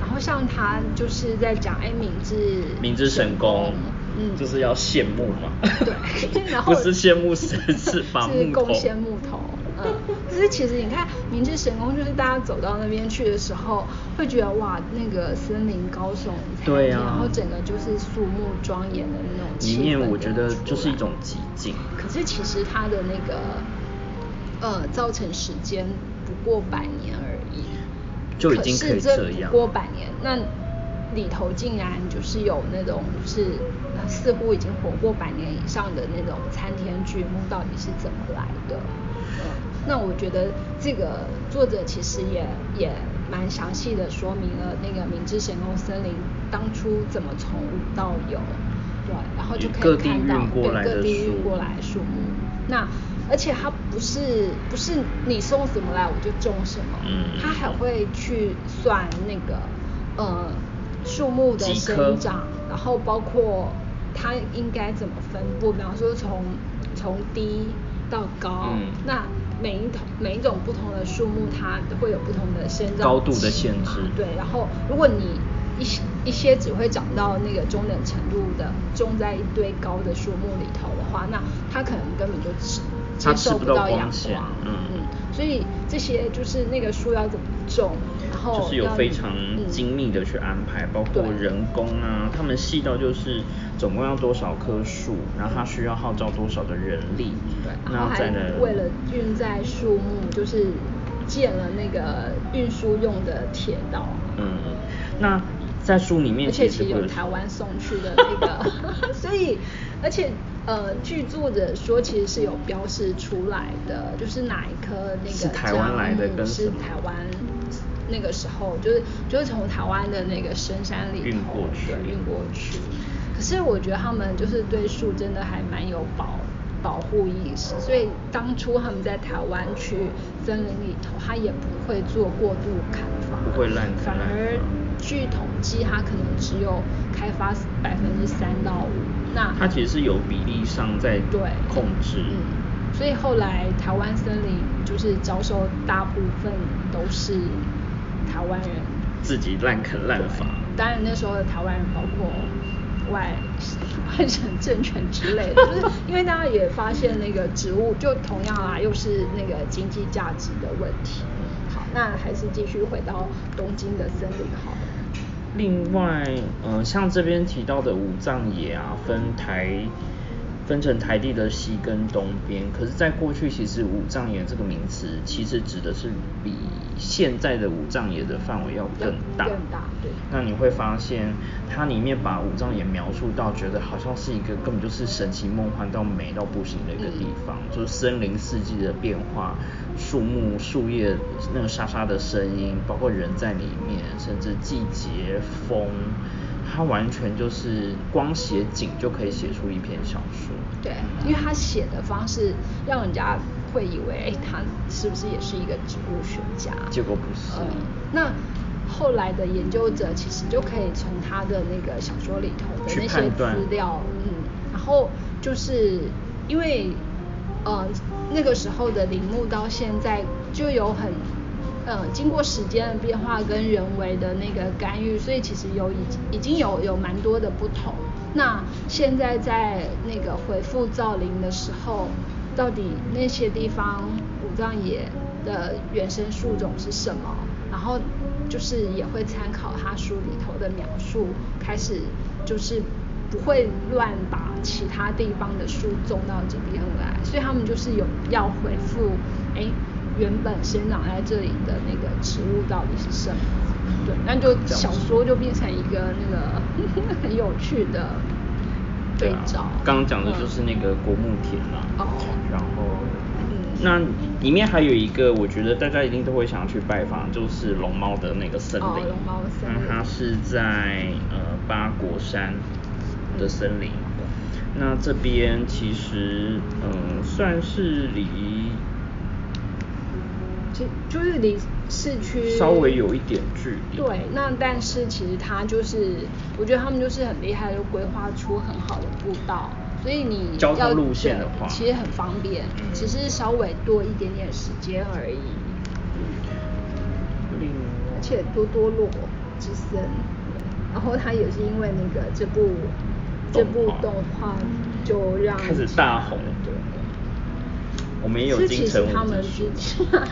然后像他就是在讲，哎，明治明治神功。嗯，就是要羡慕嘛。对，然后 不是羡慕是，是把木头。贡献木头。嗯，就是其实你看，明治神宫就是大家走到那边去的时候，会觉得哇，那个森林高耸，对啊，然后整个就是肃穆庄严的那种。里面我觉得就是一种寂静。可是其实它的那个呃造成时间不过百年而已，就已经可以这样。过百年，那里头竟然就是有那种是。似乎已经活过百年以上的那种参天巨木到底是怎么来的？嗯，那我觉得这个作者其实也也蛮详细的说明了那个明治神宫森林当初怎么从无到有，对，然后就可以看到对各地运过来树木。那而且它不是不是你送什么来我就种什么，嗯，它还会去算那个呃树木的生长，然后包括。它应该怎么分布？比方说从从低到高，那每一种每一种不同的树木，它会有不同的生长高度的限制。对，然后如果你一些一些只会长到那个中等程度的，种在一堆高的树木里头的话，那它可能根本就接受不到阳光。嗯嗯。所以这些就是那个树要怎么种，然后就是有非常嗯精密的去安排，包括人工啊，他们细到就是总共要多少棵树，然后它需要号召多少的人力，对，然后还为了运载树木，就是建了那个运输用的铁道。嗯，那在书里面而且其实有台湾送去的那个，所以而且呃，剧作者说其实是有标示出来的，就是哪一棵那个是台湾来的樟木跟是台湾那个时候就是就是从台湾的那个深山里头运过去。对运过去。可是我觉得他们就是对树真的还蛮有保保护意识，所以当初他们在台湾去森林里头，他也不会做过度砍伐，不会滥砍反而据统计，它可能只有开发百分之三到五。那它其实是有比例上在对控制，嗯，所以后来台湾森林就是遭受大部分都是台湾人自己滥垦滥伐。当然那时候的台湾人包括外外省政权之类的，就是因为大家也发现那个植物就同样啦，又是那个经济价值的问题。好，那还是继续回到东京的森林好了。另外，呃，像这边提到的五藏野啊，分台分成台地的西跟东边。可是，在过去，其实五藏野这个名词其实指的是比现在的五藏野的范围要更大。更大，对。那你会发现，它里面把五藏野描述到，觉得好像是一个根本就是神奇梦幻到美到不行的一个地方，就是森林四季的变化，树木树叶那个沙沙的声音，包括人在里面，甚至季节风，它完全就是光写景就可以写出一篇小说。对，因为他写的方式让人家会以为，哎，他是不是也是一个植物学家？结果不是。呃，那后来的研究者其实就可以从他的那个小说里头的那些资料，嗯，然后就是因为呃那个时候的陵墓到现在就有很呃经过时间的变化跟人为的那个干预，所以其实有已已经有有蛮多的不同。那现在在那个回复造林的时候，到底那些地方五藏野的原生树种是什么？然后就是也会参考他书里头的描述，开始就是不会乱把其他地方的树种到这边来，所以他们就是有要回复，哎，原本生长在这里的那个植物到底是什么？对，那就小说就变成一个那个 很有趣的对啊照。刚刚讲的嗯就是那个国木田啦。哦然后，嗯那里面还有一个，我觉得大家一定都会想要去拜访，就是龙猫的那个森林。哦龙猫森林那它是在呃八国山的森林。那这边其实嗯、算是离就就是离市区稍微有一点距离。对，那但是其实它就是，我觉得他们就是很厉害，就规划出很好的步道，所以你交通路线的话其实很方便，嗯只是稍微多一点点时间而已。嗯而且多多洛之森，然后他也是因为那个这部这部动画就让开始大红对。我们也有金城武实他们之前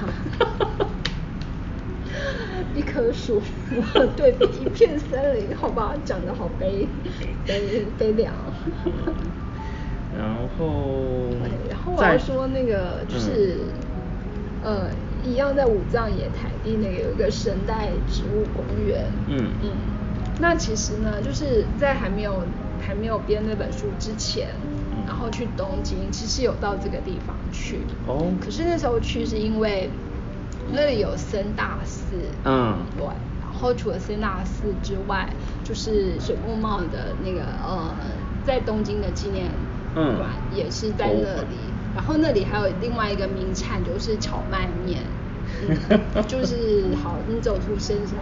一棵树对比一片森林，好吧，讲的好悲悲悲凉。然后，然后我在要说那个就是、呃，一样在武藏野台地那个有一个神代植物公园。嗯嗯，那其实呢，就是在还没有还没有编那本书之前，嗯然后去东京，其实有到这个地方去。哦可是那时候去是因为那里有森大寺。嗯对。然后除了森大寺之外，就是水木茂的那个呃，在东京的纪念嗯馆也是在那里。然后那里还有另外一个名产就是荞麦面，嗯、就是好，你走出深山，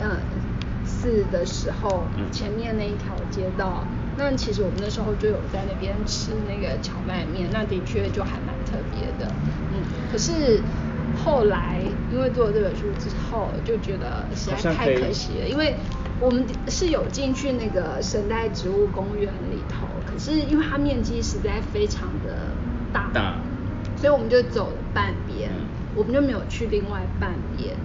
嗯，寺的时候，嗯。前面那一条街道，那其实我们那时候就有在那边吃那个荞麦面，那的确就还蛮特别的，嗯，可是后来因为做了这本书之后，就觉得实在太可惜了，因为我们是有进去那个神代植物公园里头，可是因为它面积实在非常的大，大。所以我们就走了半边，我们就没有去另外半边。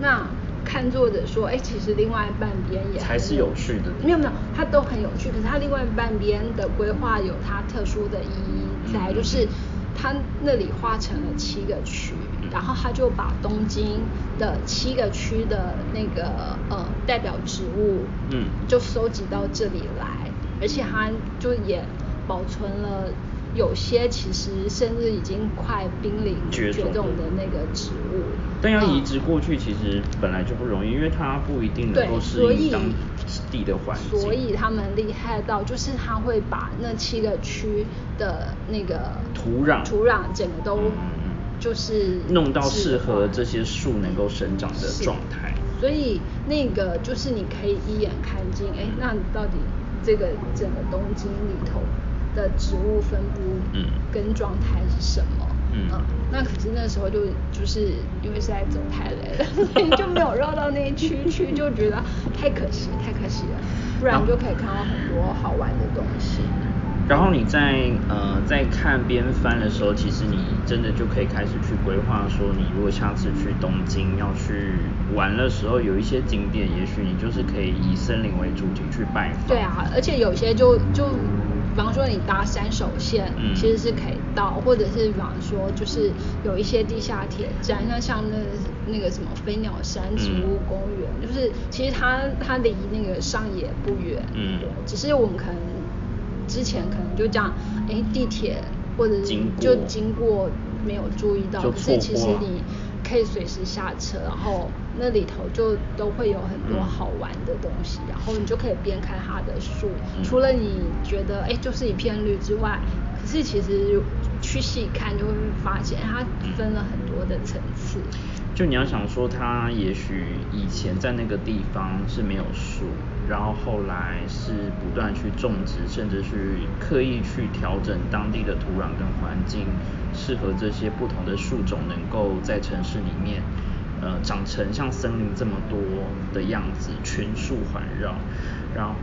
那看作者说，哎，其实另外半边也才是有趣的。没有没有，它都很有趣，可是它另外半边的规划有它特殊的意义在，就是它那里划成了七个区，然后他就把东京的七个区的那个呃代表植物，嗯，就收集到这里来，而且他就也保存了。有些其实甚至已经快濒临绝种的那个植物，但要移植过去其实本来就不容易，因为它不一定能够适应当地的环境。所以他们厉害到就是他会把那七个区的那个土壤土壤整个都就是弄到适合这些树能够生长的状态。所以那个就是你可以一眼看尽，哎，那到底这个整个东京里头。的植物分布跟状态是什么？嗯，那可是那时候就就是因为实在走太累了，所以就没有绕到那一区去，就觉得太可惜，太可惜了。不然就可以看到很多好玩的东西。然后你在呃在看边翻的时候，其实你真的就可以开始去规划，说你如果下次去东京要去玩的时候，有一些景点，也许你就是可以以森林为主题去拜访。对啊，而且有些就就。比方说你搭三手线，其实是可以到，或者是比方说就是有一些地下铁站，像像那那个什么飞鸟山植物公园，就是其实它它离那个上野不远，嗯，只是我们可能之前可能就这样，哎，地铁或者是就经过没有注意到，可是其实你。可以随时下车，然后那里头就都会有很多好玩的东西，然后你就可以边看它的树，除了你觉得哎就是一片绿之外，可是其实去细看就会发现它分了很多的层次。就你要想说，它也许以前在那个地方是没有树，然后后来是不断去种植，甚至去刻意去调整当地的土壤跟环境。适合这些不同的树种能够在城市里面，呃，长成像森林这么多的样子，群树环绕。然后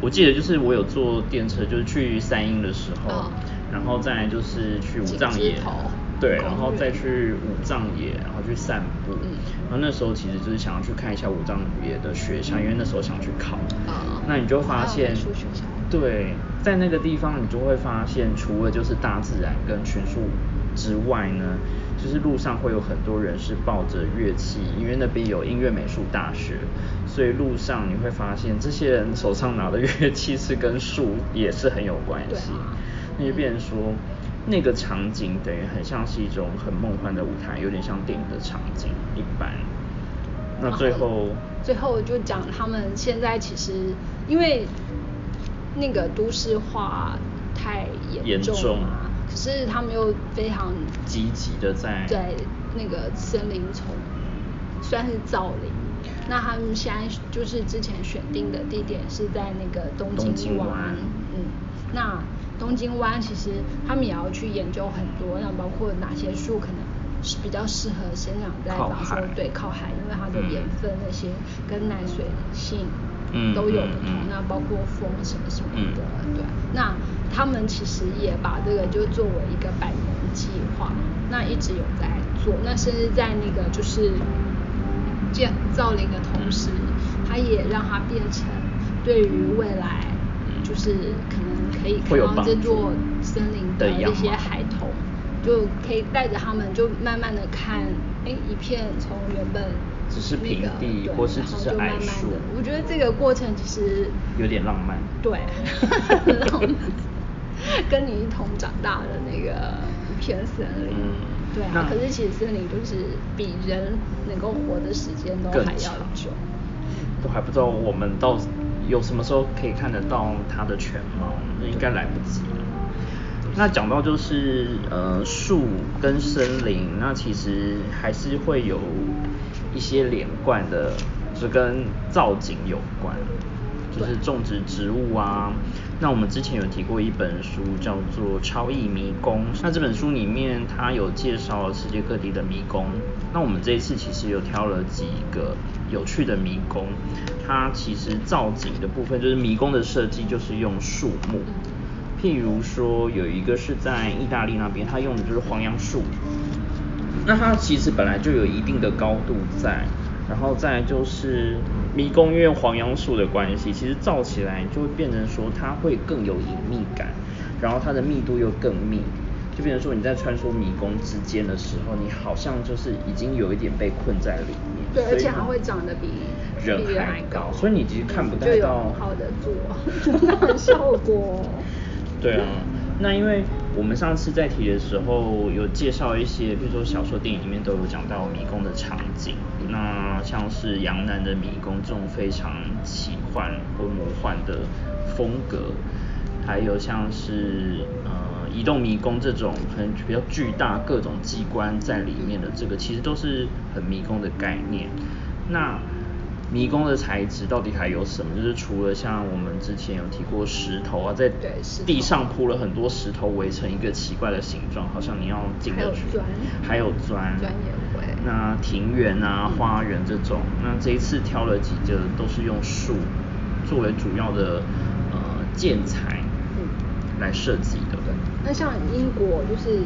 我记得就是我有坐电车，就是去三鹰的时候，然后再就是去五藏野，对，然后再去五藏野，然后去散步。然后那时候其实就是想要去看一下五藏野的学校，因为那时候想去考。那你就发现。对，在那个地方你就会发现，除了就是大自然跟群树之外呢，就是路上会有很多人是抱着乐器，因为那边有音乐美术大学，所以路上你会发现这些人手上拿的乐器是跟树也是很有关系。那就变成说，那个场景等于很像是一种很梦幻的舞台，有点像电影的场景一般。那最后，最后就讲他们现在其实因为。那个都市化太严重啊，可是他们又非常积极的在在那个森林丛，算是造林。那他们现在就是之前选定的地点是在那个东京湾，嗯，那东京湾其实他们也要去研究很多，那包括哪些树可能是比较适合生长在，比方说对靠海，因为它的盐分那些跟耐水性。都有不同，那包括风什么什么的，对。那他们其实也把这个就作为一个百年计划，那一直有在做。那甚至在那个就是建造林的同时，它也让它变成对于未来，就是可能可以看到这座森林的一些孩童，就可以带着他们就慢慢的看，哎，一片从原本。只是平地，或是只是矮树。我觉得这个过程其实有点浪漫。对，浪漫跟你一同长大的那个一片森林。对啊，可是其实森林就是比人能够活的时间都还要久。都还不知道我们到有什么时候可以看得到它的全貌，那应该来不及了。那讲到就是呃树跟森林，那其实还是会有。一些连贯的，是跟造景有关，就是种植植物啊。那我们之前有提过一本书，叫做《超异迷宫》。那这本书里面，它有介绍了世界各地的迷宫。那我们这一次其实有挑了几个有趣的迷宫。它其实造景的部分，就是迷宫的设计，就是用树木。譬如说，有一个是在意大利那边，它用的就是黄杨树。那它其实本来就有一定的高度在，然后再就是迷宫因为黄杨树的关系，其实造起来就会变成说它会更有隐秘感，然后它的密度又更密，就变成说你在穿梭迷宫之间的时候，你好像就是已经有一点被困在里面。对，而且还会长得比人还高，所以你其实看不太到好的做，那效果。对啊，那因为我们上次在提的时候有介绍一些，比如说小说、电影里面都有讲到迷宫的场景，那像是杨楠的迷宫这种非常奇幻或魔幻的风格，还有像是呃移动迷宫这种可能比较巨大各种机关在里面的这个，其实都是很迷宫的概念。那迷宫的材质到底还有什么？就是除了像我们之前有提过石头啊，在地上铺了很多石头围成一个奇怪的形状，好像你要进得去。还有砖。砖也会。那庭园啊、花园这种，那这一次挑了几个都是用树作为主要的呃建材来设计的。那像英国就是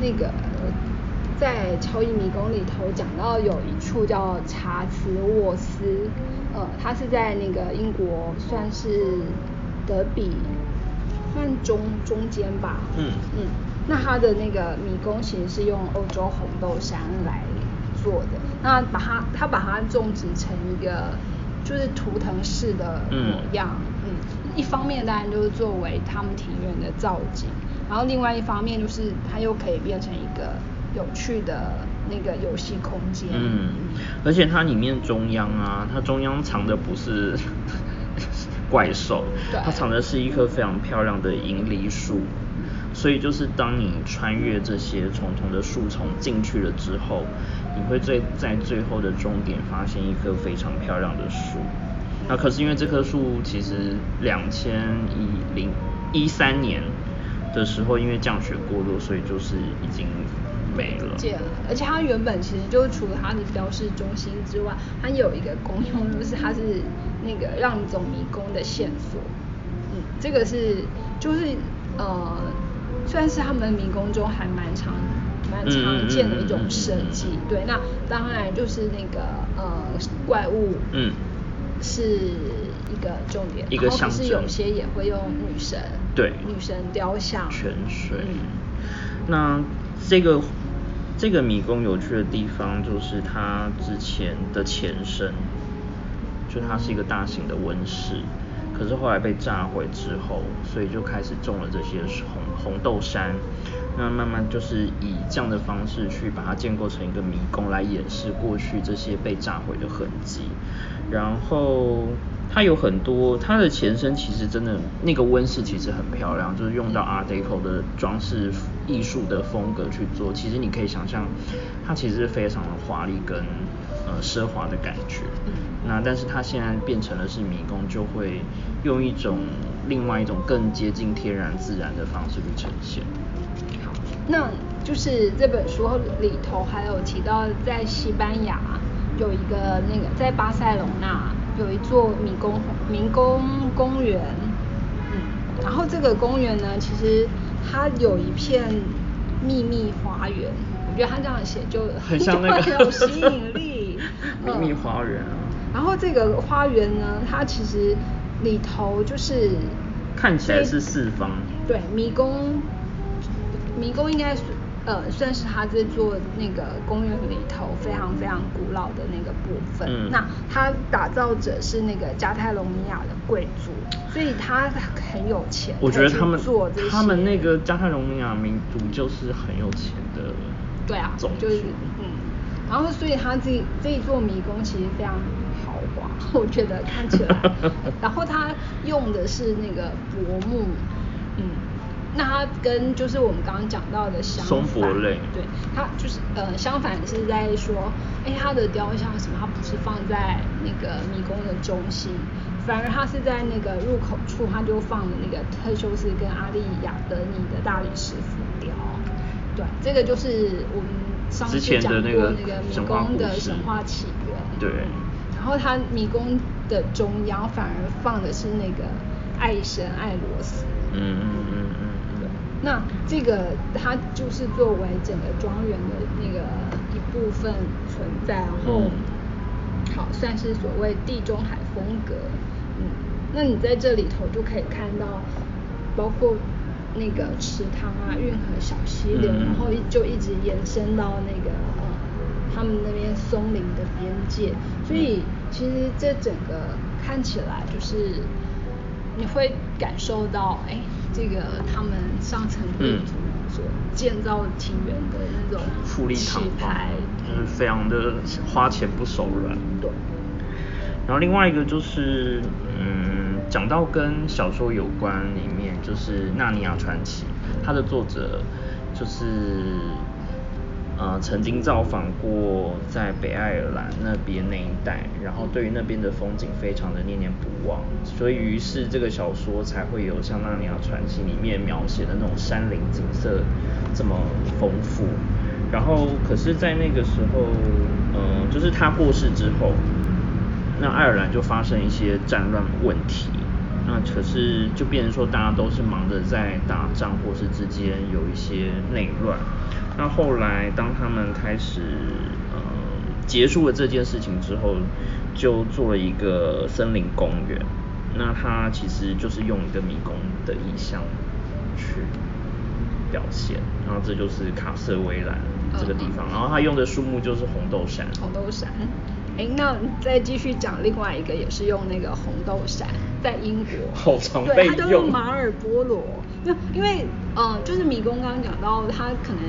那个。在超异迷宫里头讲到有一处叫查茨沃斯，呃，它是在那个英国算是德比，算中中间吧。嗯嗯。那它的那个迷宫其实是用欧洲红豆杉来做的，那把它它把它种植成一个就是图腾式的模样。嗯。一方面当然就是作为他们庭院的造景，然后另外一方面就是它又可以变成一个。有趣的那个游戏空间，嗯，而且它里面中央啊，它中央藏的不是 怪兽，它藏的是一棵非常漂亮的银梨树，所以就是当你穿越这些重重的树丛进去了之后，你会最在最后的终点发现一棵非常漂亮的树，那可是因为这棵树其实两千一零一三年的时候因为降雪过多，所以就是已经。没了，而且它原本其实就除了它的标示中心之外，它有一个功用，就是它是那个让你走迷宫的线索。嗯，这个是就是呃，算是他们迷宫中还蛮常蛮常见的一种设计。对，那当然就是那个呃怪物，嗯，是一个重点，一个象征。是有些也会用女神，对，女神雕像，泉水。那这个。这个迷宫有趣的地方就是它之前的前身，就它是一个大型的温室，可是后来被炸毁之后，所以就开始种了这些红红豆杉，那慢慢就是以这样的方式去把它建构成一个迷宫来掩饰过去这些被炸毁的痕迹，然后。它有很多，它的前身其实真的那个温室其实很漂亮，就是用到 Art Deco 的装饰艺术的风格去做。其实你可以想象，它其实是非常的华丽跟呃奢华的感觉。那但是它现在变成了是迷宫，就会用一种另外一种更接近天然自然的方式去呈现。好，那就是这本书里头还有提到，在西班牙有一个那个在巴塞隆纳。有一座迷宫迷宫公园，嗯，然后这个公园呢，其实它有一片秘密花园，我觉得它这样写就很像那个有 吸引力。秘密花园啊。然后这个花园呢，它其实里头就是看起来是四方。对，迷宫迷宫应该是。呃，算是他这座那个公园里头非常非常古老的那个部分。嗯。那他打造者是那个加泰隆尼亚的贵族，所以他很有钱。我觉得他们做他们那个加泰隆尼亚民族就是很有钱的。对啊。就是嗯，然后所以他这这一座迷宫其实非常豪华，我觉得看起来。然后他用的是那个柏木，嗯。那它跟就是我们刚刚讲到的相反，对，它就是呃相反是在说，哎，它的雕像什么，它不是放在那个迷宫的中心，反而它是在那个入口处，它就放了那个特修斯跟阿利亚德尼的大理石浮雕，对，这个就是我们上次讲过那个迷宫的神话起源，对，然后它迷宫的中央反而放的是那个爱神爱罗斯，嗯嗯嗯。那这个它就是作为整个庄园的那个一部分存在，然后好算是所谓地中海风格。嗯，那你在这里头就可以看到，包括那个池塘啊、运河、小溪流，然后就一直延伸到那个呃他们那边松林的边界，所以其实这整个看起来就是你会感受到，哎，这个他们上层贵族所建造庭园的那种富丽堂皇，就是非常的花钱不手软。对。然后另外一个就是，嗯，讲到跟小说有关里面，就是《纳尼亚传奇》，它的作者就是，呃，曾经造访过在北爱尔兰那边那一带，然后对于那边的风景非常的念念不忘，所以于是这个小说才会有像《纳尼亚传奇》里面描写的那种山林景色这么丰富。然后，可是，在那个时候，嗯，就是他过世之后。那爱尔兰就发生一些战乱问题，那可是就变成说大家都是忙着在打仗，或是之间有一些内乱。那后来当他们开始呃结束了这件事情之后，就做了一个森林公园。那它其实就是用一个迷宫的意象去表现，然后这就是卡瑟威兰这个地方，然后它用的树木就是红豆杉。红豆杉。哎，那再继续讲另外一个，也是用那个红豆杉，在英国，好常被用。对，它用马尔波罗。那因为，嗯，就是迷宫刚刚讲到，它可能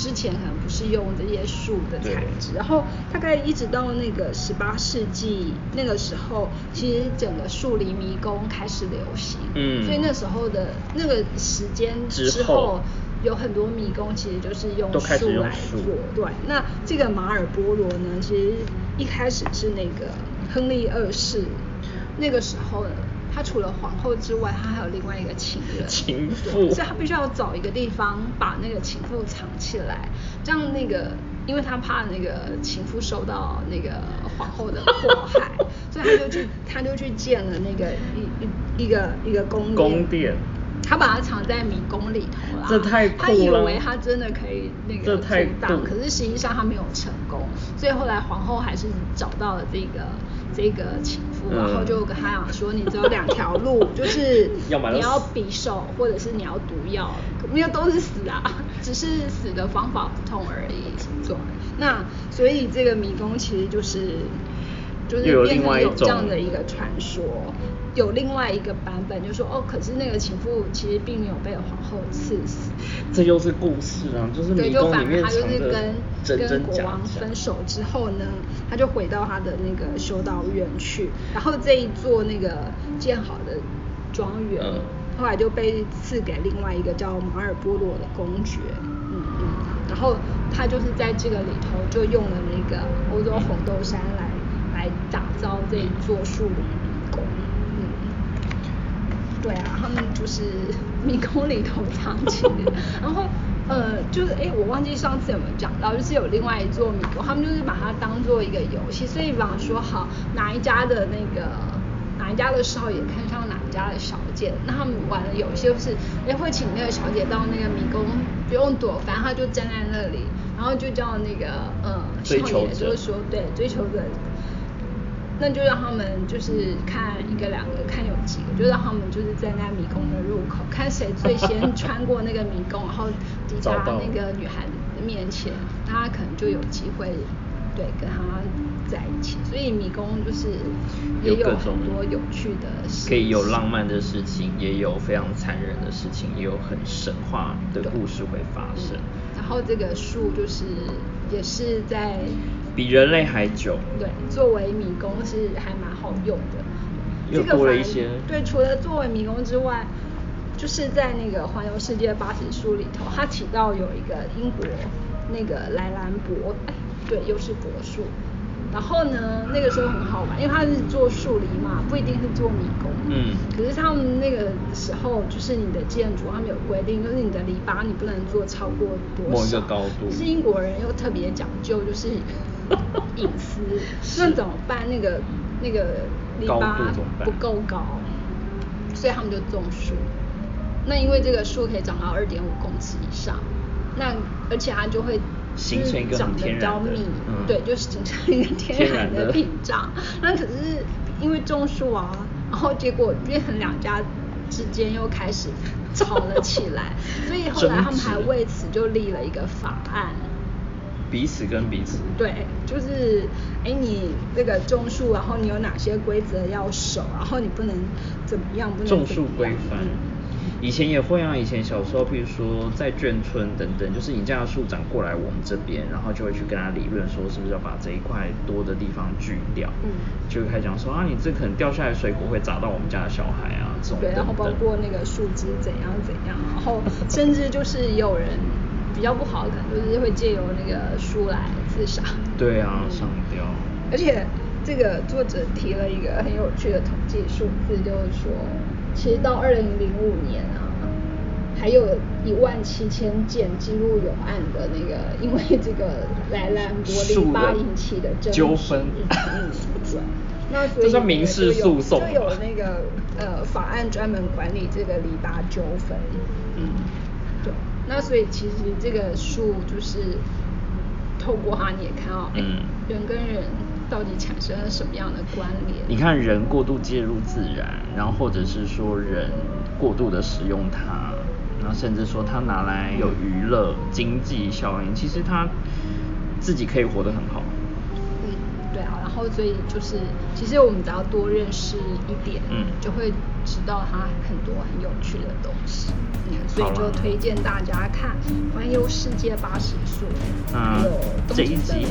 之前可能不是用这些树的材质，然后大概一直到那个十八世纪那个时候，其实整个树林迷宫开始流行。嗯。所以那时候的那个时间之后。有很多迷宫其实就是用树来做，对。那这个马尔波罗呢，其实一开始是那个亨利二世，那个时候呢，他除了皇后之外，他还有另外一个情人，情妇，所以他必须要找一个地方把那个情妇藏起来，这样那个，因为他怕那个情妇受到那个皇后的迫害，所以他就去他就去建了那个一一一个一个宫宫殿。他把它藏在迷宫里头啦，这太酷了。他以为他真的可以那个阻挡，可是实际上他没有成功。所以后来皇后还是找到了这个这个情妇，然后就跟他讲说：“你只有两条路，就是你要匕首，或者是你要毒药，没有都是死啊，只是死的方法不同而已。”对，那所以这个迷宫其实就是就是变成有这样的一个传说。有另外一个版本，就说哦，可是那个情妇其实并没有被皇后刺死。这又是故事啊，就是对，就反而他就是跟跟国王分手之后呢，他就回到他的那个修道院去，然后这一座那个建好的庄园，后来就被赐给另外一个叫马尔波罗的公爵，嗯嗯，然后他就是在这个里头就用了那个欧洲红豆杉来来打造这一座树林。对啊，他们就是迷宫里头藏起的，然后呃，就是哎，我忘记上次有没有讲到，就是有另外一座迷宫，他们就是把它当做一个游戏，所以比方说，好哪一家的那个哪一家的少爷看上哪一家的小姐，那他们玩的游戏就是哎会请那个小姐到那个迷宫不用躲，反正他就站在那里，然后就叫那个呃少爷就是说对追求者。那就让他们就是看一个两个，看有几个，就让他们就是在那迷宫的入口，看谁最先穿过那个迷宫，然后抵达那个女孩的面前，那他可能就有机会对跟他在一起。所以迷宫就是也有很多有趣的事，可以有浪漫的事情，也有非常残忍的事情，也有很神话的故事会发生。然后这个树就是也是在。比人类还久。对，作为迷宫是还蛮好用的。又多了一些。对，除了作为迷宫之外，就是在那个环游世界八十书里头，它提到有一个英国那个莱兰博，哎，对，又是柏树。然后呢，那个时候很好玩，因为它是做树篱嘛，不一定是做迷宫。嗯。可是他们那个时候，就是你的建筑，他们有规定，就是你的篱笆你不能做超过多少。某一个高度。是英国人又特别讲究，就是。隐私，那怎么办？那个那个篱笆不够高，所以他们就种树。那因为这个树可以长到二点五公尺以上，那而且它就会形成一个长得比较密，对，就形成一个天然的屏障。那可是因为种树啊，然后结果变成两家之间又开始吵了起来，所以后来他们还为此就立了一个法案。彼此跟彼此。对，就是哎，你这个种树，然后你有哪些规则要守，然后你不能怎么样，不能种树规范。以前也会啊，以前小时候，比如说在眷村等等，就是你家的树长过来我们这边，然后就会去跟他理论说，是不是要把这一块多的地方锯掉？嗯，就开始讲说啊，你这可能掉下来水果会砸到我们家的小孩啊，这种。对，然后包括那个树枝怎样怎样，然后甚至就是有人。比较不好的可能就是会借由那个书来自杀。对啊，上吊。而且这个作者提了一个很有趣的统计数字，就是说，其实到二零零五年啊，还有一万七千件记录有案的那个，因为这个莱兰博篱笆引起的纠纷。嗯，那所以这是民事诉讼，就有那个呃法案专门管理这个篱笆纠纷。嗯，对。那所以其实这个树就是透过它，你也看到，嗯，人跟人到底产生了什么样的关联？你看人过度介入自然，然后或者是说人过度的使用它，然后甚至说它拿来有娱乐经济效应，其实它自己可以活得很好。嗯，对啊，然后所以就是，其实我们只要多认识一点，嗯，就会知道它很多很有趣的东西。所以就推荐大家看《环游世界八十岁》。嗯，这一集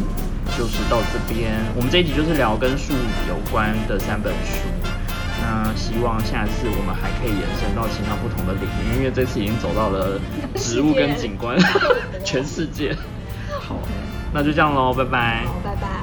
就是到这边。我们这一集就是聊跟树有关的三本书。那希望下次我们还可以延伸到其他不同的领域，因为这次已经走到了植物跟景观，全世界。好，那就这样喽，拜拜拜拜。